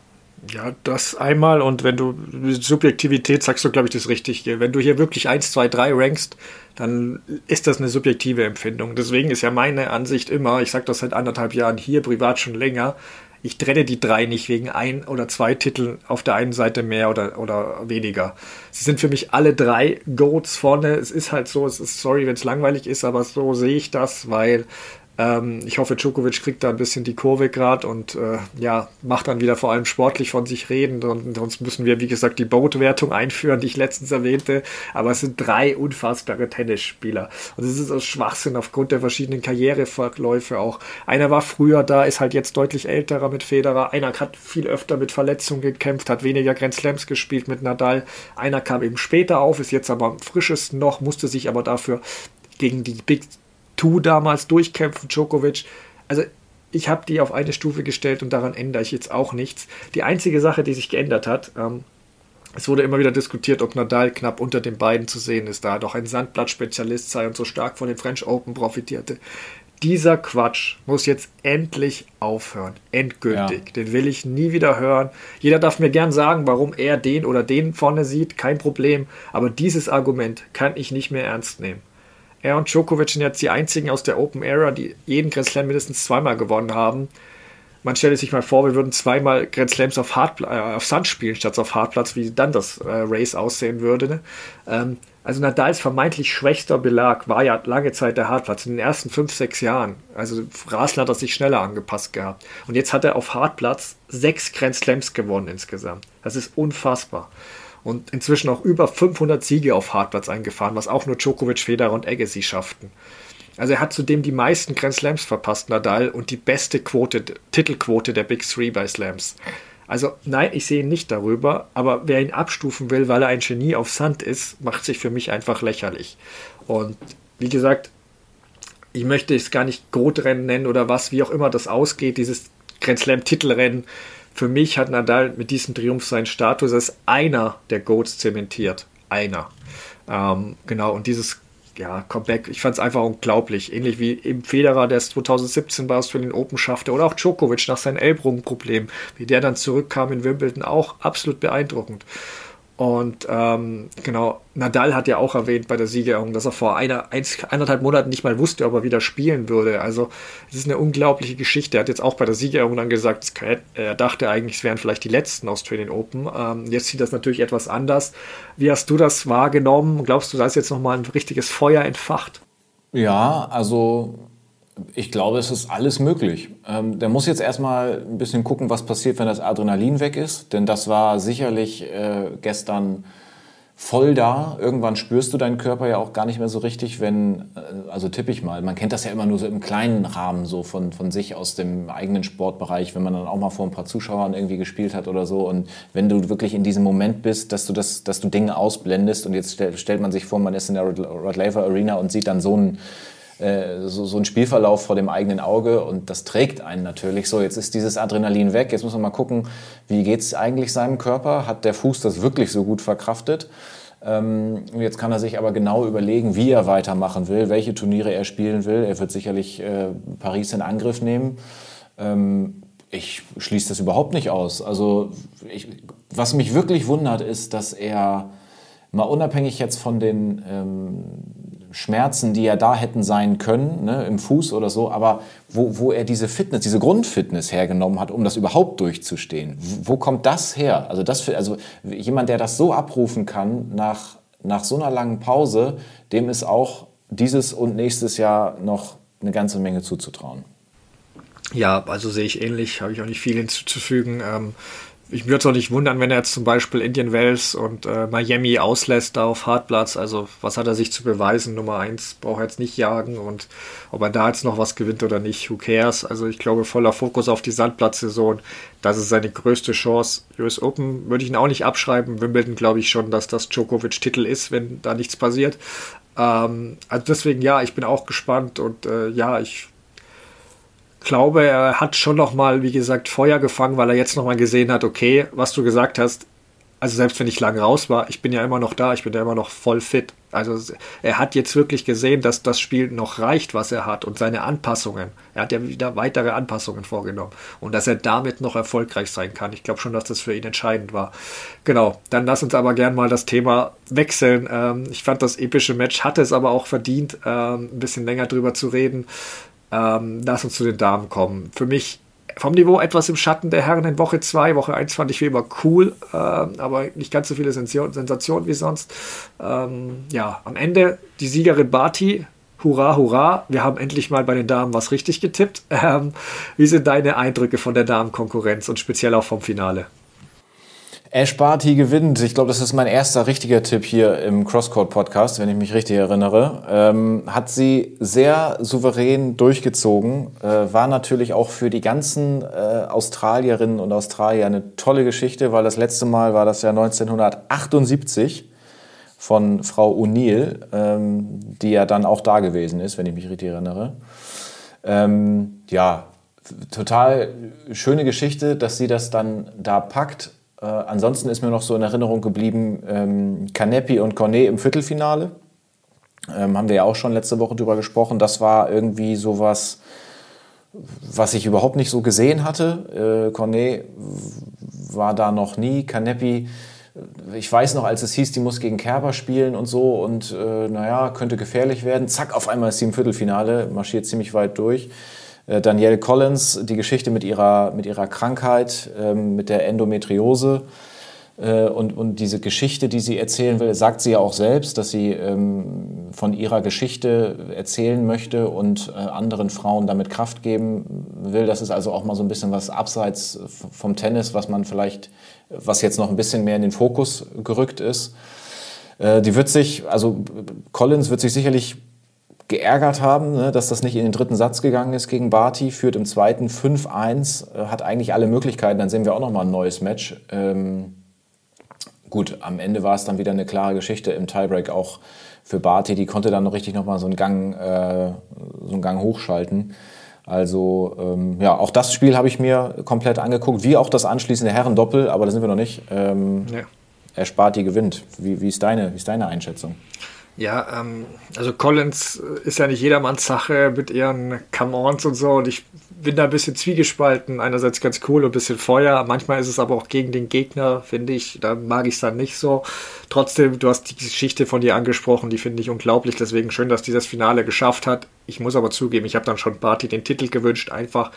Ja, das einmal und wenn du Subjektivität sagst du, glaube ich, das richtig. Wenn du hier wirklich 1, 2, 3 rankst, dann ist das eine subjektive Empfindung. Deswegen ist ja meine Ansicht immer, ich sage das seit anderthalb Jahren hier, privat schon länger, ich trenne die drei nicht wegen ein oder zwei Titeln auf der einen Seite mehr oder, oder weniger. Sie sind für mich alle drei Goats vorne. Es ist halt so, es ist sorry, wenn es langweilig ist, aber so sehe ich das, weil ähm, ich hoffe, Djokovic kriegt da ein bisschen die Kurve gerade und äh, ja, macht dann wieder vor allem sportlich von sich reden. Und sonst müssen wir, wie gesagt, die Boat-Wertung einführen, die ich letztens erwähnte. Aber es sind drei unfassbare Tennisspieler. Und es ist aus Schwachsinn aufgrund der verschiedenen Karriereverläufe auch. Einer war früher da, ist halt jetzt deutlich älterer mit Federer. Einer hat viel öfter mit Verletzungen gekämpft, hat weniger Grand Slams gespielt mit Nadal. Einer kam eben später auf, ist jetzt aber am frischesten noch, musste sich aber dafür gegen die Big Tu damals durchkämpfen, Djokovic. Also ich habe die auf eine Stufe gestellt und daran ändere ich jetzt auch nichts. Die einzige Sache, die sich geändert hat, ähm, es wurde immer wieder diskutiert, ob Nadal knapp unter den beiden zu sehen ist, da er doch ein Sandblatt-Spezialist sei und so stark von den French Open profitierte. dieser Quatsch muss jetzt endlich aufhören. Endgültig. Ja. Den will ich nie wieder hören. Jeder darf mir gern sagen, warum er den oder den vorne sieht. Kein Problem. Aber dieses Argument kann ich nicht mehr ernst nehmen. Er und Djokovic sind jetzt die einzigen aus der Open Era, die jeden Grand Slam mindestens zweimal gewonnen haben. Man stelle sich mal vor, wir würden zweimal Grand Slams auf, Hard, äh, auf Sand spielen statt auf Hartplatz, wie dann das äh, Race aussehen würde. Ne? Ähm, also Nadals vermeintlich schwächster Belag war ja lange Zeit der Hartplatz, in den ersten fünf, sechs Jahren. Also Rasler hat er sich schneller angepasst gehabt. Und jetzt hat er auf Hartplatz sechs Grand Slams gewonnen insgesamt. Das ist unfassbar. Und inzwischen auch über 500 Siege auf Hartplatz eingefahren, was auch nur Djokovic, Federer und Agassi schafften. Also er hat zudem die meisten Grand Slams verpasst, Nadal, und die beste Quote, Titelquote der Big Three bei Slams. Also nein, ich sehe ihn nicht darüber, aber wer ihn abstufen will, weil er ein Genie auf Sand ist, macht sich für mich einfach lächerlich. Und wie gesagt, ich möchte es gar nicht Grotrennen nennen oder was, wie auch immer das ausgeht, dieses Grand Slam Titelrennen. Für mich hat Nadal mit diesem Triumph seinen Status als einer der Goats zementiert. Einer. Ähm, genau, und dieses ja, Comeback, ich fand es einfach unglaublich. Ähnlich wie eben Federer, der es 2017 bei Australian Open schaffte, oder auch Djokovic nach seinem Ellbogenproblem, wie der dann zurückkam in Wimbledon, auch absolut beeindruckend. Und ähm, genau, Nadal hat ja auch erwähnt bei der Siegerehrung, dass er vor einer, eins, eineinhalb Monaten nicht mal wusste, ob er wieder spielen würde. Also es ist eine unglaubliche Geschichte. Er hat jetzt auch bei der Siegerehrung dann gesagt, er dachte eigentlich, es wären vielleicht die letzten Australian Open. Ähm, jetzt sieht das natürlich etwas anders. Wie hast du das wahrgenommen? Glaubst du, da ist jetzt nochmal ein richtiges Feuer entfacht? Ja, also ich glaube, es ist alles möglich. Ähm, der muss jetzt erstmal ein bisschen gucken, was passiert, wenn das Adrenalin weg ist. Denn das war sicherlich äh, gestern voll da. Irgendwann spürst du deinen Körper ja auch gar nicht mehr so richtig, wenn, äh, also tippe ich mal, man kennt das ja immer nur so im kleinen Rahmen, so von, von sich aus dem eigenen Sportbereich, wenn man dann auch mal vor ein paar Zuschauern irgendwie gespielt hat oder so. Und wenn du wirklich in diesem Moment bist, dass du, das, dass du Dinge ausblendest und jetzt stellt man sich vor, man ist in der Rod Laver Arena und sieht dann so einen äh, so, so ein Spielverlauf vor dem eigenen Auge und das trägt einen natürlich. So, jetzt ist dieses Adrenalin weg, jetzt muss man mal gucken, wie geht es eigentlich seinem Körper? Hat der Fuß das wirklich so gut verkraftet? Ähm, jetzt kann er sich aber genau überlegen, wie er weitermachen will, welche Turniere er spielen will. Er wird sicherlich äh, Paris in Angriff nehmen. Ähm, ich schließe das überhaupt nicht aus. Also ich, was mich wirklich wundert, ist, dass er mal unabhängig jetzt von den ähm, Schmerzen, die ja da hätten sein können, ne, im Fuß oder so, aber wo, wo er diese Fitness, diese Grundfitness hergenommen hat, um das überhaupt durchzustehen. Wo kommt das her? Also, das, also jemand, der das so abrufen kann nach, nach so einer langen Pause, dem ist auch dieses und nächstes Jahr noch eine ganze Menge zuzutrauen. Ja, also sehe ich ähnlich, habe ich auch nicht viel hinzuzufügen. Ähm, ich würde es auch nicht wundern, wenn er jetzt zum Beispiel Indian Wells und äh, Miami auslässt da auf Hartplatz. Also was hat er sich zu beweisen? Nummer eins braucht er jetzt nicht jagen und ob er da jetzt noch was gewinnt oder nicht, who cares? Also ich glaube voller Fokus auf die Sandplatzsaison. Das ist seine größte Chance. US Open würde ich ihn auch nicht abschreiben. Wimbledon glaube ich schon, dass das Djokovic-Titel ist, wenn da nichts passiert. Ähm, also deswegen ja, ich bin auch gespannt und äh, ja, ich glaube, er hat schon noch mal, wie gesagt, Feuer gefangen, weil er jetzt noch mal gesehen hat, okay, was du gesagt hast, also selbst wenn ich lange raus war, ich bin ja immer noch da, ich bin ja immer noch voll fit. Also er hat jetzt wirklich gesehen, dass das Spiel noch reicht, was er hat und seine Anpassungen. Er hat ja wieder weitere Anpassungen vorgenommen und dass er damit noch erfolgreich sein kann. Ich glaube schon, dass das für ihn entscheidend war. Genau, dann lass uns aber gern mal das Thema wechseln. Ähm, ich fand das epische Match, hatte es aber auch verdient, ähm, ein bisschen länger drüber zu reden. Ähm, lass uns zu den Damen kommen. Für mich vom Niveau etwas im Schatten der Herren in Woche 2. Woche 1 fand ich wie immer cool, äh, aber nicht ganz so viele Sensationen wie sonst. Ähm, ja, am Ende die Siegerin Barty. Hurra, hurra, wir haben endlich mal bei den Damen was richtig getippt. Ähm, wie sind deine Eindrücke von der Damenkonkurrenz und speziell auch vom Finale? Ash Barty gewinnt. Ich glaube, das ist mein erster richtiger Tipp hier im Crosscourt-Podcast, wenn ich mich richtig erinnere. Ähm, hat sie sehr souverän durchgezogen. Äh, war natürlich auch für die ganzen äh, Australierinnen und Australier eine tolle Geschichte, weil das letzte Mal war das ja 1978 von Frau O'Neill, ähm, die ja dann auch da gewesen ist, wenn ich mich richtig erinnere. Ähm, ja, total schöne Geschichte, dass sie das dann da packt äh, ansonsten ist mir noch so in Erinnerung geblieben ähm, Canepi und Cornet im Viertelfinale. Ähm, haben wir ja auch schon letzte Woche drüber gesprochen. Das war irgendwie sowas, was ich überhaupt nicht so gesehen hatte. Äh, Cornet war da noch nie. Canepi, ich weiß noch, als es hieß, die muss gegen Kerber spielen und so und äh, naja, könnte gefährlich werden. Zack, auf einmal ist sie im Viertelfinale, marschiert ziemlich weit durch. Äh, Danielle Collins, die Geschichte mit ihrer, mit ihrer Krankheit, ähm, mit der Endometriose äh, und, und diese Geschichte, die sie erzählen will, sagt sie ja auch selbst, dass sie ähm, von ihrer Geschichte erzählen möchte und äh, anderen Frauen damit Kraft geben will. Das ist also auch mal so ein bisschen was abseits vom Tennis, was man vielleicht, was jetzt noch ein bisschen mehr in den Fokus gerückt ist. Die wird sich, also Collins wird sich sicherlich geärgert haben, ne, dass das nicht in den dritten Satz gegangen ist gegen Barty, führt im zweiten 5-1, äh, hat eigentlich alle Möglichkeiten, dann sehen wir auch nochmal ein neues Match. Ähm, gut, am Ende war es dann wieder eine klare Geschichte im Tiebreak auch für Barty. Die konnte dann noch richtig nochmal so einen Gang, äh, so einen Gang hochschalten. Also ähm, ja, auch das Spiel habe ich mir komplett angeguckt, wie auch das anschließende Herrendoppel, aber da sind wir noch nicht. Ähm, ja. Er die gewinnt. Wie, wie, ist deine, wie ist deine Einschätzung? Ja, ähm, also Collins ist ja nicht jedermanns Sache mit ihren Come-Ons und so und ich bin da ein bisschen zwiegespalten. Einerseits ganz cool und ein bisschen Feuer. Manchmal ist es aber auch gegen den Gegner, finde ich. Da mag ich es dann nicht so. Trotzdem, du hast die Geschichte von dir angesprochen, die finde ich unglaublich. Deswegen schön, dass die das Finale geschafft hat. Ich muss aber zugeben, ich habe dann schon Barty den Titel gewünscht, einfach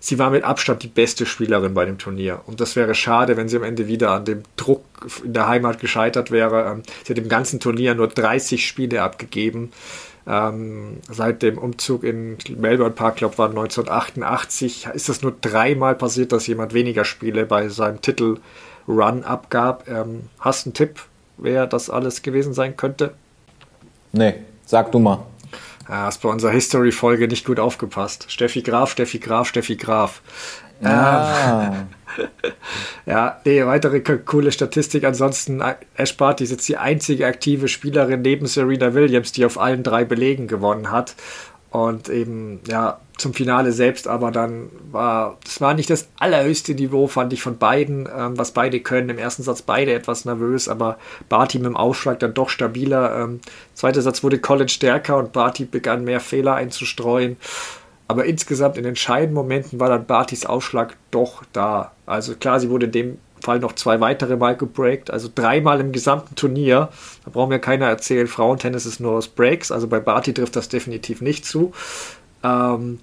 sie war mit Abstand die beste Spielerin bei dem Turnier. Und das wäre schade, wenn sie am Ende wieder an dem Druck in der Heimat gescheitert wäre. Ähm, sie hat im ganzen Turnier nur 30 Spiele abgegeben. Ähm, seit dem Umzug in Melbourne Park Club war 1988, ist das nur dreimal passiert, dass jemand weniger Spiele bei seinem Titel Run abgab. Ähm, hast du einen Tipp, wer das alles gewesen sein könnte? Nee, sag du mal. Ja, hast bei unserer History-Folge nicht gut aufgepasst. Steffi Graf, Steffi Graf, Steffi Graf. Ah. Ähm, ja, nee, weitere coole Statistik. Ansonsten, Ash Barty ist jetzt die einzige aktive Spielerin neben Serena Williams, die auf allen drei Belegen gewonnen hat. Und eben, ja, zum Finale selbst aber dann war, das war nicht das allerhöchste Niveau, fand ich von beiden, ähm, was beide können. Im ersten Satz beide etwas nervös, aber Barty mit dem Ausschlag dann doch stabiler. Ähm, zweiter Satz wurde Colin stärker und Barty begann mehr Fehler einzustreuen. Aber insgesamt in entscheidenden Momenten war dann Bartys Ausschlag doch da. Also klar, sie wurde dem Fall noch zwei weitere Mal gebreakt, also dreimal im gesamten Turnier. Da braucht mir keiner erzählen, Frauentennis ist nur aus Breaks, also bei Barty trifft das definitiv nicht zu. Ähm,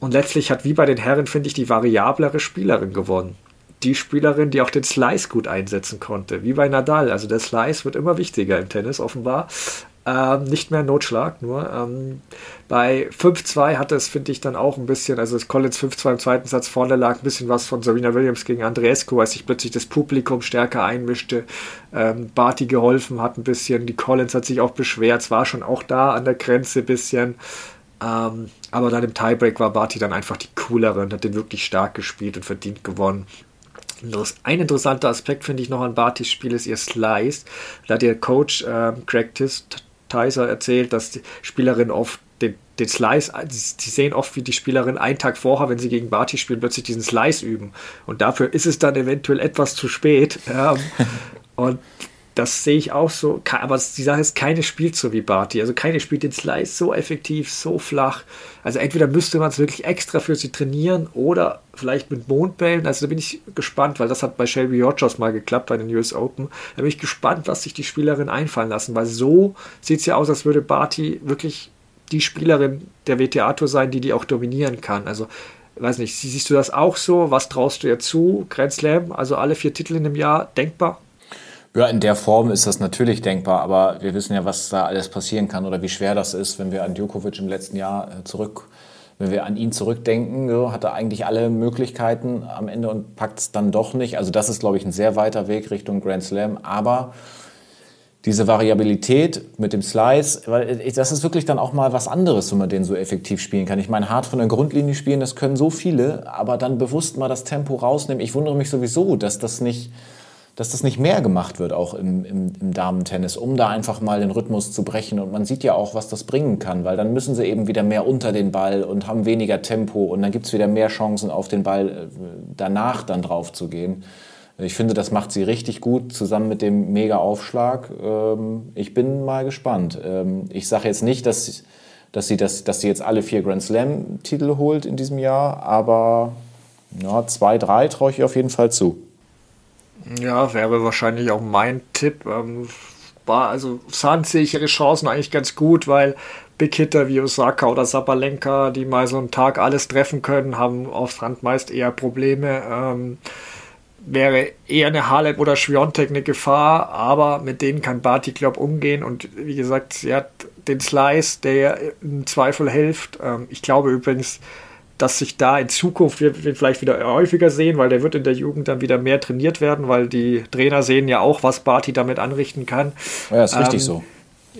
und letztlich hat wie bei den Herren, finde ich, die variablere Spielerin gewonnen. Die Spielerin, die auch den Slice gut einsetzen konnte, wie bei Nadal. Also der Slice wird immer wichtiger im Tennis, offenbar. Ähm, nicht mehr Notschlag, nur. Ähm, bei 5-2 hatte es, finde ich, dann auch ein bisschen, also das Collins 5-2 im zweiten Satz vorne lag, ein bisschen was von Serena Williams gegen Andreescu, als sich plötzlich das Publikum stärker einmischte. Ähm, Barty geholfen hat ein bisschen, die Collins hat sich auch beschwert, es war schon auch da an der Grenze ein bisschen. Ähm, aber dann im Tiebreak war Barty dann einfach die coolere und hat den wirklich stark gespielt und verdient gewonnen. Ein interessanter Aspekt finde ich noch an Bartys Spiel ist ihr Slice. Da hat der Coach ähm, Craig Tyser erzählt, dass die Spielerin oft den, den Slice, die sehen oft, wie die Spielerin einen Tag vorher, wenn sie gegen Barty spielen, plötzlich diesen Slice üben. Und dafür ist es dann eventuell etwas zu spät. Ja. Und das sehe ich auch so. Aber die Sache ist, keine spielt so wie Barty. Also keine spielt den Slice so effektiv, so flach. Also entweder müsste man es wirklich extra für sie trainieren oder vielleicht mit Mondbällen. Also da bin ich gespannt, weil das hat bei Shelby Rogers mal geklappt bei den US Open. Da bin ich gespannt, was sich die Spielerin einfallen lassen, weil so sieht es ja aus, als würde Barty wirklich die Spielerin der WTA-Tour sein, die die auch dominieren kann. Also weiß nicht, siehst du das auch so? Was traust du ihr zu? Grand Slam, also alle vier Titel in einem Jahr, denkbar? Ja, in der Form ist das natürlich denkbar, aber wir wissen ja, was da alles passieren kann oder wie schwer das ist, wenn wir an Djokovic im letzten Jahr äh, zurück, wenn wir an ihn zurückdenken, so, hat er eigentlich alle Möglichkeiten am Ende und packt es dann doch nicht. Also das ist, glaube ich, ein sehr weiter Weg Richtung Grand Slam, aber diese Variabilität mit dem Slice, weil äh, das ist wirklich dann auch mal was anderes, wenn man den so effektiv spielen kann. Ich meine, hart von der Grundlinie spielen, das können so viele, aber dann bewusst mal das Tempo rausnehmen. Ich wundere mich sowieso, dass das nicht dass das nicht mehr gemacht wird, auch im, im, im Damentennis, um da einfach mal den Rhythmus zu brechen. Und man sieht ja auch, was das bringen kann, weil dann müssen sie eben wieder mehr unter den Ball und haben weniger Tempo und dann gibt es wieder mehr Chancen, auf den Ball äh, danach dann drauf zu gehen. Ich finde, das macht sie richtig gut zusammen mit dem Mega-Aufschlag. Ähm, ich bin mal gespannt. Ähm, ich sage jetzt nicht, dass, dass, sie das, dass sie jetzt alle vier Grand Slam-Titel holt in diesem Jahr, aber ja, zwei, drei traue ich ihr auf jeden Fall zu. Ja, wäre wahrscheinlich auch mein Tipp. Ähm, war, also Sand sehe ich ihre Chancen eigentlich ganz gut, weil Big Hitter wie Osaka oder Sabalenka, die mal so einen Tag alles treffen können, haben auf Sand meist eher Probleme. Ähm, wäre eher eine Halep oder Schwiontek eine Gefahr, aber mit denen kann Barty Klopp umgehen und wie gesagt, sie hat den Slice, der im Zweifel hilft. Ähm, ich glaube übrigens, dass sich da in Zukunft wir, vielleicht wieder häufiger sehen, weil der wird in der Jugend dann wieder mehr trainiert werden, weil die Trainer sehen ja auch, was Barty damit anrichten kann. Ja, ist richtig ähm, so.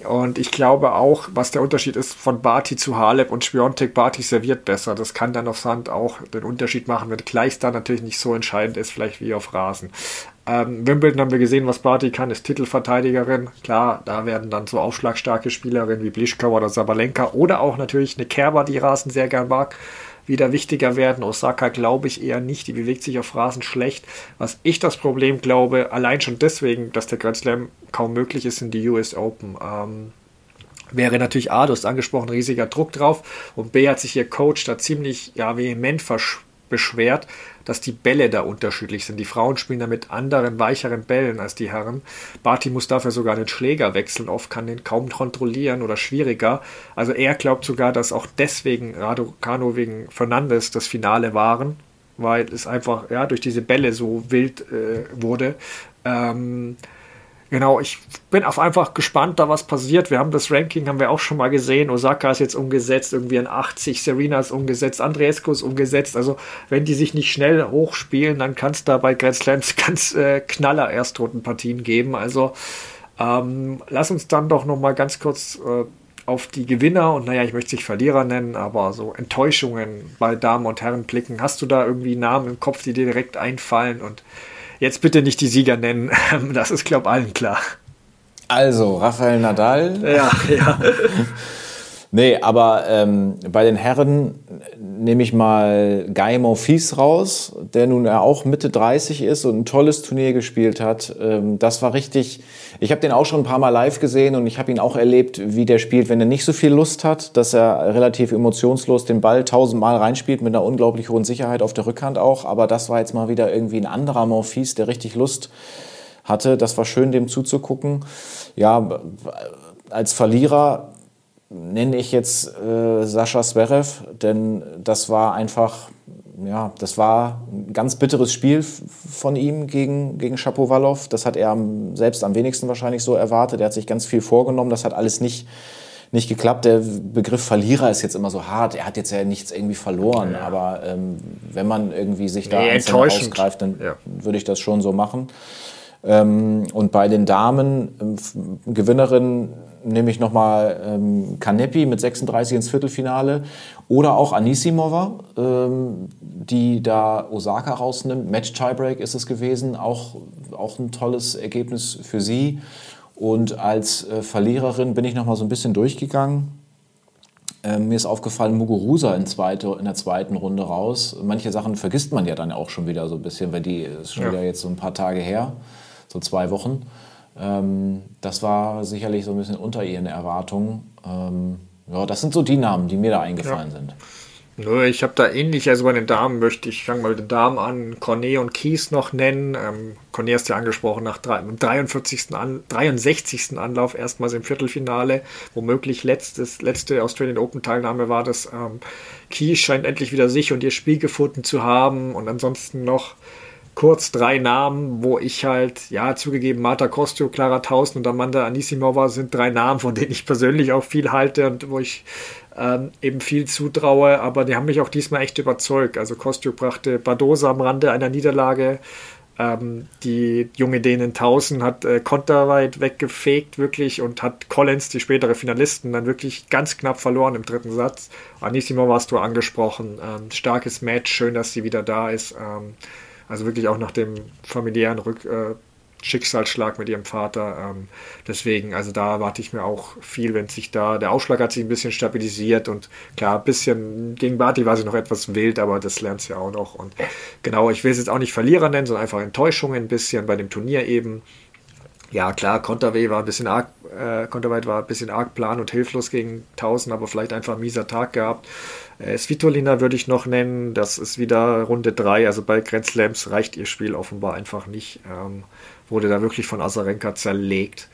Und ich glaube auch, was der Unterschied ist von Barty zu Halep und Spiontek, Barty serviert besser. Das kann dann auf Sand auch den Unterschied machen, wenn gleich da natürlich nicht so entscheidend ist, vielleicht wie auf Rasen. Ähm, Wimbledon haben wir gesehen, was Barty kann, ist Titelverteidigerin. Klar, da werden dann so aufschlagstarke Spielerinnen wie Blischkau oder Sabalenka oder auch natürlich eine Kerber, die Rasen sehr gern mag, wieder wichtiger werden. Osaka glaube ich eher nicht, die bewegt sich auf Rasen schlecht. Was ich das Problem glaube, allein schon deswegen, dass der Grand Slam kaum möglich ist, sind die US Open. Ähm, wäre natürlich A, du hast angesprochen, riesiger Druck drauf und B hat sich ihr Coach da ziemlich ja, vehement beschwert, dass die Bälle da unterschiedlich sind. Die Frauen spielen da mit anderen, weicheren Bällen als die Herren. Barty muss dafür sogar den Schläger wechseln, oft kann den kaum kontrollieren oder schwieriger. Also er glaubt sogar, dass auch deswegen Raducano wegen Fernandes das Finale waren, weil es einfach ja, durch diese Bälle so wild äh, wurde. Ähm, Genau, ich bin auf einfach gespannt, da was passiert. Wir haben das Ranking, haben wir auch schon mal gesehen. Osaka ist jetzt umgesetzt, irgendwie in 80, Serena ist umgesetzt, Andreescu ist umgesetzt. Also, wenn die sich nicht schnell hochspielen, dann kann es da bei Grand Slams ganz äh, knaller Erstrundenpartien geben. Also, ähm, lass uns dann doch noch mal ganz kurz äh, auf die Gewinner und naja, ich möchte sich Verlierer nennen, aber so Enttäuschungen bei Damen und Herren blicken. Hast du da irgendwie Namen im Kopf, die dir direkt einfallen und Jetzt bitte nicht die Sieger nennen. Das ist, glaube ich, allen klar. Also, Rafael Nadal. Ja, ja. nee, aber ähm, bei den Herren nehme ich mal Guy Monfils raus, der nun ja auch Mitte 30 ist und ein tolles Turnier gespielt hat. Ähm, das war richtig. Ich habe den auch schon ein paar Mal live gesehen und ich habe ihn auch erlebt, wie der spielt, wenn er nicht so viel Lust hat, dass er relativ emotionslos den Ball tausendmal reinspielt mit einer unglaublich hohen Sicherheit auf der Rückhand auch. Aber das war jetzt mal wieder irgendwie ein anderer Monfils, der richtig Lust hatte. Das war schön, dem zuzugucken. Ja, als Verlierer nenne ich jetzt äh, Sascha Zverev, denn das war einfach, ja, das war ein ganz bitteres Spiel von ihm gegen, gegen Shapovalov. Das hat er selbst am wenigsten wahrscheinlich so erwartet. Er hat sich ganz viel vorgenommen. Das hat alles nicht, nicht geklappt. Der Begriff Verlierer ist jetzt immer so hart. Er hat jetzt ja nichts irgendwie verloren. Ja. Aber ähm, wenn man irgendwie sich da nee, ausgreift, dann ja. würde ich das schon so machen. Ähm, und bei den Damen, äh, Gewinnerin nehme ich nochmal ähm, Kanepi mit 36 ins Viertelfinale oder auch Anisimova, ähm, die da Osaka rausnimmt. Match Tiebreak ist es gewesen, auch, auch ein tolles Ergebnis für sie. Und als äh, Verliererin bin ich nochmal so ein bisschen durchgegangen. Ähm, mir ist aufgefallen, Muguruza in, zweite, in der zweiten Runde raus. Manche Sachen vergisst man ja dann auch schon wieder so ein bisschen, weil die ist schon ja. wieder jetzt so ein paar Tage her, so zwei Wochen. Ähm, das war sicherlich so ein bisschen unter ihren Erwartungen. Ähm, ja, das sind so die Namen, die mir da eingefallen ja. sind. Nö, ich habe da ähnlich, also bei den Damen möchte ich, fange mal mit den Damen an, Cornet und Kies noch nennen. Ähm, Cornet ist ja angesprochen, nach drei, 43. An, 63. Anlauf erstmals im Viertelfinale, womöglich letztes, letzte Australian Open Teilnahme war das. Ähm, Kies scheint endlich wieder sich und ihr Spiel gefunden zu haben und ansonsten noch kurz drei Namen, wo ich halt, ja, zugegeben, Marta Kostio, Clara Tausen und Amanda Anisimova sind drei Namen, von denen ich persönlich auch viel halte und wo ich ähm, eben viel zutraue, aber die haben mich auch diesmal echt überzeugt. Also Kostio brachte Badosa am Rande einer Niederlage. Ähm, die junge Dänen Tausen hat äh, konterweit weggefegt, wirklich, und hat Collins, die spätere Finalisten, dann wirklich ganz knapp verloren im dritten Satz. Anisimova hast du angesprochen. Ähm, starkes Match, schön, dass sie wieder da ist. Ähm, also wirklich auch nach dem familiären Rück, äh, Schicksalsschlag mit ihrem Vater. Ähm, deswegen, also da erwarte ich mir auch viel, wenn sich da, der Aufschlag hat sich ein bisschen stabilisiert und klar, ein bisschen gegen Barty war sie noch etwas wild, aber das lernt sie auch noch. Und genau, ich will es jetzt auch nicht Verlierer nennen, sondern einfach Enttäuschungen ein bisschen bei dem Turnier eben. Ja, klar, Konterwey war ein bisschen arg, äh, Konterweit war ein bisschen arg plan und hilflos gegen 1000, aber vielleicht einfach ein mieser Tag gehabt. Äh, Svitolina würde ich noch nennen, das ist wieder Runde 3, also bei Grand Slams reicht ihr Spiel offenbar einfach nicht. Ähm, wurde da wirklich von Azarenka zerlegt.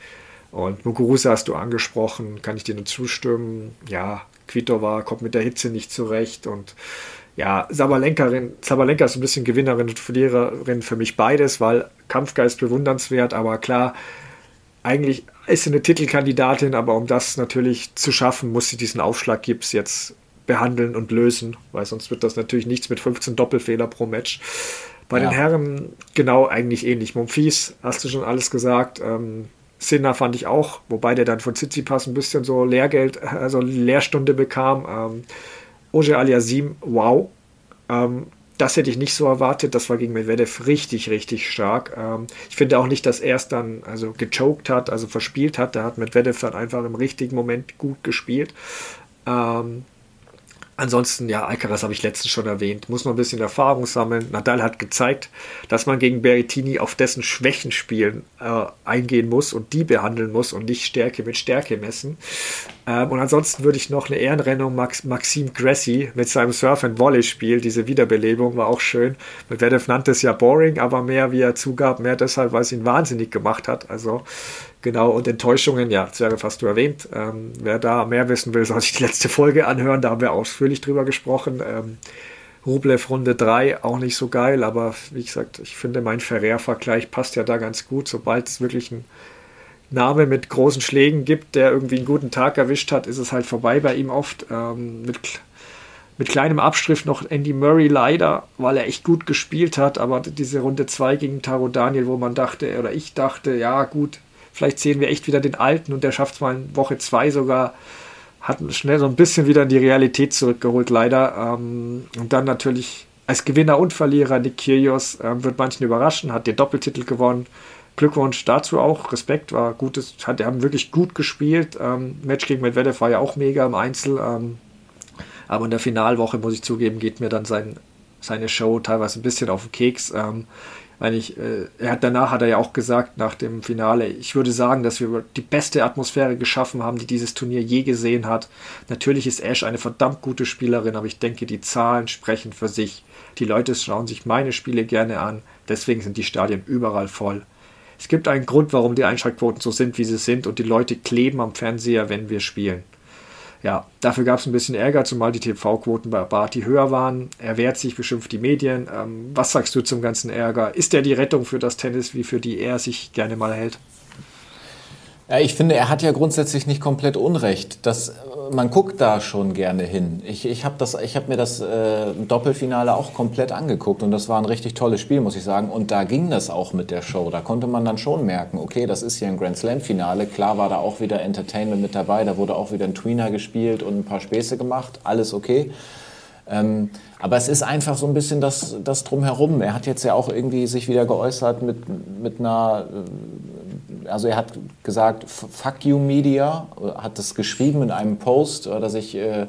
Und Muguruza hast du angesprochen, kann ich dir nur zustimmen. Ja, Kvitova kommt mit der Hitze nicht zurecht und ja, Sabalenka, Sabalenka ist ein bisschen Gewinnerin und Verliererin für mich beides, weil Kampfgeist bewundernswert, aber klar, eigentlich ist sie eine Titelkandidatin, aber um das natürlich zu schaffen, muss sie diesen Aufschlaggips jetzt behandeln und lösen, weil sonst wird das natürlich nichts mit 15 Doppelfehler pro Match. Bei ja. den Herren genau eigentlich ähnlich. Momphis, hast du schon alles gesagt. Ähm, Sinner fand ich auch, wobei der dann von Tsitsipas ein bisschen so Lehrgeld, also Lehrstunde bekam. Ähm, Oje Aliasim, wow. Ähm, das hätte ich nicht so erwartet. Das war gegen Medvedev richtig, richtig stark. Ähm, ich finde auch nicht, dass er es dann also gechoked hat, also verspielt hat. Da hat Medvedev dann einfach im richtigen Moment gut gespielt. Ähm, Ansonsten, ja, Alcaraz habe ich letztens schon erwähnt, muss noch ein bisschen Erfahrung sammeln. Nadal hat gezeigt, dass man gegen Berrettini auf dessen Schwächen spielen äh, eingehen muss und die behandeln muss und nicht Stärke mit Stärke messen. Ähm, und ansonsten würde ich noch eine Ehrenrennung Max, Maxim Grassi mit seinem Surf-and-Volley-Spiel, diese Wiederbelebung war auch schön. Medvedev nannte es ja boring, aber mehr, wie er zugab, mehr deshalb, weil es ihn wahnsinnig gemacht hat. Also Genau, und Enttäuschungen, ja, Zwerge hast du erwähnt. Ähm, wer da mehr wissen will, soll sich die letzte Folge anhören, da haben wir ausführlich drüber gesprochen. Ähm, Rublev Runde 3 auch nicht so geil, aber wie gesagt, ich finde, mein Ferrer-Vergleich passt ja da ganz gut. Sobald es wirklich einen Name mit großen Schlägen gibt, der irgendwie einen guten Tag erwischt hat, ist es halt vorbei bei ihm oft. Ähm, mit, mit kleinem Abstrich noch Andy Murray leider, weil er echt gut gespielt hat, aber diese Runde 2 gegen Taro Daniel, wo man dachte, oder ich dachte, ja gut, Vielleicht sehen wir echt wieder den Alten und der schafft es mal in Woche 2 sogar. Hat schnell so ein bisschen wieder in die Realität zurückgeholt, leider. Ähm, und dann natürlich als Gewinner und Verlierer Nick Kyrgios ähm, wird manchen überraschen, hat den Doppeltitel gewonnen. Glückwunsch dazu auch. Respekt war gutes, hat, die haben wirklich gut gespielt. Ähm, Match gegen Medvedev war ja auch mega im Einzel. Ähm, aber in der Finalwoche, muss ich zugeben, geht mir dann sein, seine Show teilweise ein bisschen auf den Keks. Ähm, meine ich, äh, er hat danach hat er ja auch gesagt nach dem Finale, ich würde sagen, dass wir die beste Atmosphäre geschaffen haben, die dieses Turnier je gesehen hat. Natürlich ist Ash eine verdammt gute Spielerin, aber ich denke, die Zahlen sprechen für sich. Die Leute schauen sich meine Spiele gerne an, deswegen sind die Stadien überall voll. Es gibt einen Grund, warum die Einschaltquoten so sind, wie sie sind, und die Leute kleben am Fernseher, wenn wir spielen ja, dafür gab es ein bisschen Ärger, zumal die TV-Quoten bei Barty höher waren. Er wehrt sich, beschimpft die Medien. Ähm, was sagst du zum ganzen Ärger? Ist er die Rettung für das Tennis, wie für die er sich gerne mal hält? Ja, ich finde, er hat ja grundsätzlich nicht komplett Unrecht. Das, äh, man guckt da schon gerne hin. Ich, ich habe hab mir das äh, Doppelfinale auch komplett angeguckt und das war ein richtig tolles Spiel, muss ich sagen. Und da ging das auch mit der Show. Da konnte man dann schon merken, okay, das ist hier ein Grand Slam-Finale. Klar war da auch wieder Entertainment mit dabei. Da wurde auch wieder ein Tweener gespielt und ein paar Späße gemacht. Alles okay. Ähm, aber es ist einfach so ein bisschen das, das Drumherum. Er hat jetzt ja auch irgendwie sich wieder geäußert mit, mit einer also er hat gesagt, fuck you Media, hat das geschrieben in einem Post, oder sich äh,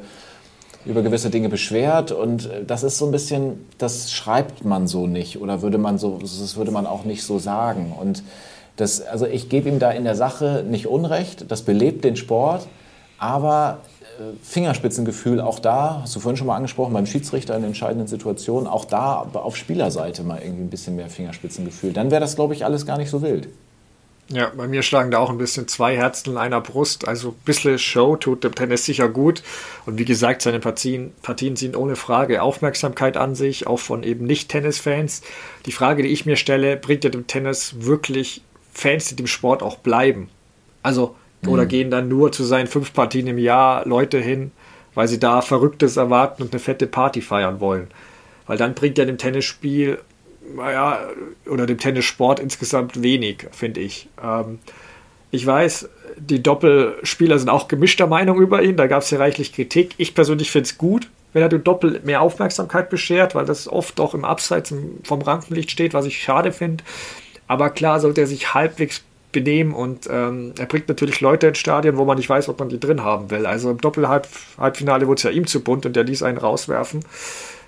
über gewisse Dinge beschwert und äh, das ist so ein bisschen, das schreibt man so nicht oder würde man so, das würde man auch nicht so sagen und das, also ich gebe ihm da in der Sache nicht Unrecht, das belebt den Sport, aber äh, Fingerspitzengefühl auch da, hast du vorhin schon mal angesprochen, beim Schiedsrichter in entscheidenden Situationen, auch da auf Spielerseite mal irgendwie ein bisschen mehr Fingerspitzengefühl. Dann wäre das, glaube ich, alles gar nicht so wild. Ja, bei mir schlagen da auch ein bisschen zwei Herzen in einer Brust. Also ein bisschen Show tut dem Tennis sicher gut. Und wie gesagt, seine Partien, Partien ziehen ohne Frage Aufmerksamkeit an sich, auch von eben Nicht-Tennis-Fans. Die Frage, die ich mir stelle, bringt er dem Tennis wirklich Fans, die dem Sport auch bleiben? Also, mhm. oder gehen dann nur zu seinen fünf Partien im Jahr Leute hin, weil sie da Verrücktes erwarten und eine fette Party feiern wollen? Weil dann bringt er dem Tennisspiel naja, oder dem Tennissport insgesamt wenig, finde ich. Ähm, ich weiß, die Doppelspieler sind auch gemischter Meinung über ihn, da gab es ja reichlich Kritik. Ich persönlich finde es gut, wenn er dem Doppel mehr Aufmerksamkeit beschert, weil das oft auch im Abseits vom Rampenlicht steht, was ich schade finde. Aber klar sollte er sich halbwegs benehmen und ähm, er bringt natürlich Leute ins Stadion, wo man nicht weiß, ob man die drin haben will. Also im Doppelhalbfinale wurde es ja ihm zu bunt und der ließ einen rauswerfen,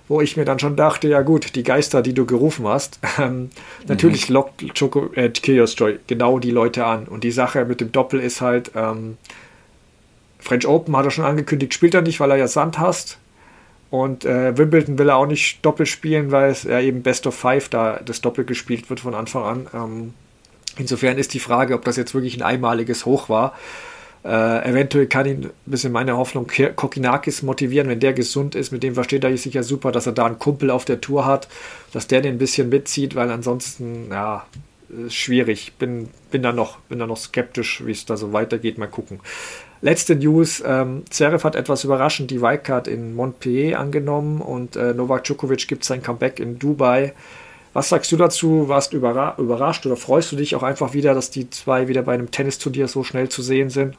wo ich mir dann schon dachte, ja gut, die Geister, die du gerufen hast, ähm, mhm. natürlich lockt Choco, äh, Kyrgios Joy genau die Leute an. Und die Sache mit dem Doppel ist halt, ähm, French Open hat er schon angekündigt, spielt er nicht, weil er ja Sand hasst. Und äh, Wimbledon will er auch nicht doppelt spielen, weil es ja eben Best of Five da das Doppel gespielt wird von Anfang an. Ähm, insofern ist die Frage, ob das jetzt wirklich ein einmaliges Hoch war. Äh, eventuell kann ihn ein bisschen meine Hoffnung Kokinakis motivieren, wenn der gesund ist. Mit dem versteht er sich ja super, dass er da einen Kumpel auf der Tour hat, dass der den ein bisschen mitzieht, weil ansonsten, ja, ist schwierig. Bin, bin, da noch, bin da noch skeptisch, wie es da so weitergeht. Mal gucken. Letzte News: ähm, Zverev hat etwas überraschend die Wildcard in Montpellier angenommen und äh, Novak Djokovic gibt sein Comeback in Dubai. Was sagst du dazu? Warst du überrascht oder freust du dich auch einfach wieder, dass die zwei wieder bei einem Tennisturnier so schnell zu sehen sind?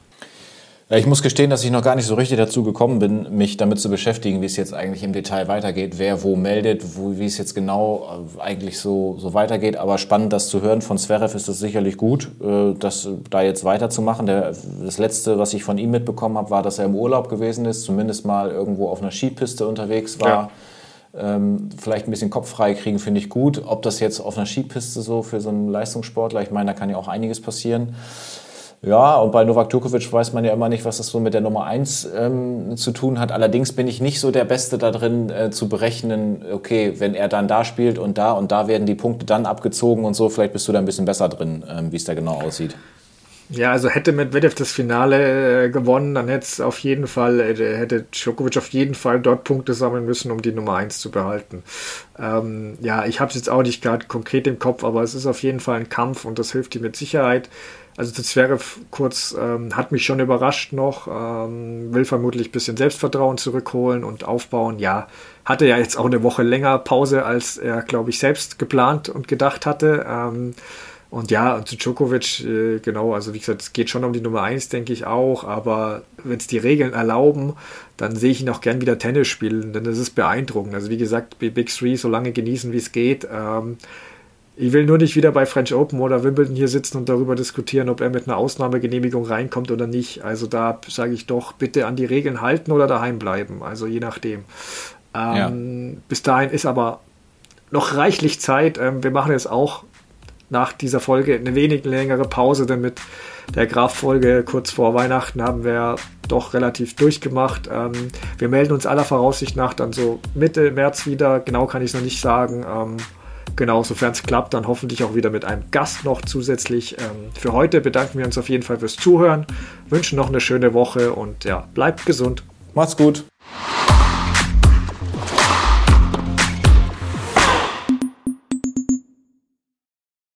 Ich muss gestehen, dass ich noch gar nicht so richtig dazu gekommen bin, mich damit zu beschäftigen, wie es jetzt eigentlich im Detail weitergeht, wer wo meldet, wo, wie es jetzt genau äh, eigentlich so, so weitergeht. Aber spannend, das zu hören von Zverev ist es sicherlich gut, äh, das da jetzt weiterzumachen. Der, das Letzte, was ich von ihm mitbekommen habe, war, dass er im Urlaub gewesen ist, zumindest mal irgendwo auf einer Skipiste unterwegs war. Ja. Ähm, vielleicht ein bisschen Kopf frei kriegen, finde ich gut. Ob das jetzt auf einer Skipiste so für so einen Leistungssportler, ich meine, da kann ja auch einiges passieren. Ja, und bei Novak Djokovic weiß man ja immer nicht, was das so mit der Nummer 1 ähm, zu tun hat. Allerdings bin ich nicht so der Beste da drin äh, zu berechnen, okay, wenn er dann da spielt und da und da werden die Punkte dann abgezogen und so, vielleicht bist du da ein bisschen besser drin, ähm, wie es da genau aussieht. Ja, also hätte Medvedev das Finale äh, gewonnen, dann hätte es auf jeden Fall, äh, hätte Djokovic auf jeden Fall dort Punkte sammeln müssen, um die Nummer 1 zu behalten. Ähm, ja, ich habe es jetzt auch nicht gerade konkret im Kopf, aber es ist auf jeden Fall ein Kampf und das hilft ihm mit Sicherheit. Also das wäre kurz, ähm, hat mich schon überrascht noch, ähm, will vermutlich ein bisschen Selbstvertrauen zurückholen und aufbauen. Ja, hatte ja jetzt auch eine Woche länger Pause, als er, glaube ich, selbst geplant und gedacht hatte. Ähm, und ja, zu Djokovic, äh, genau, also wie gesagt, es geht schon um die Nummer 1, denke ich auch, aber wenn es die Regeln erlauben, dann sehe ich ihn auch gern wieder Tennis spielen, denn das ist beeindruckend. Also wie gesagt, Big Three so lange genießen, wie es geht. Ähm, ich will nur nicht wieder bei French Open oder Wimbledon hier sitzen und darüber diskutieren, ob er mit einer Ausnahmegenehmigung reinkommt oder nicht. Also da sage ich doch, bitte an die Regeln halten oder daheim bleiben. Also je nachdem. Ähm, ja. Bis dahin ist aber noch reichlich Zeit. Ähm, wir machen jetzt auch nach dieser Folge eine wenig längere Pause, denn mit der Graf-Folge kurz vor Weihnachten haben wir doch relativ durchgemacht. Ähm, wir melden uns aller Voraussicht nach dann so Mitte März wieder. Genau kann ich es noch nicht sagen. Ähm, Genau, sofern es klappt, dann hoffentlich auch wieder mit einem Gast noch zusätzlich. Ähm, für heute bedanken wir uns auf jeden Fall fürs Zuhören, wünschen noch eine schöne Woche und ja, bleibt gesund. Macht's gut.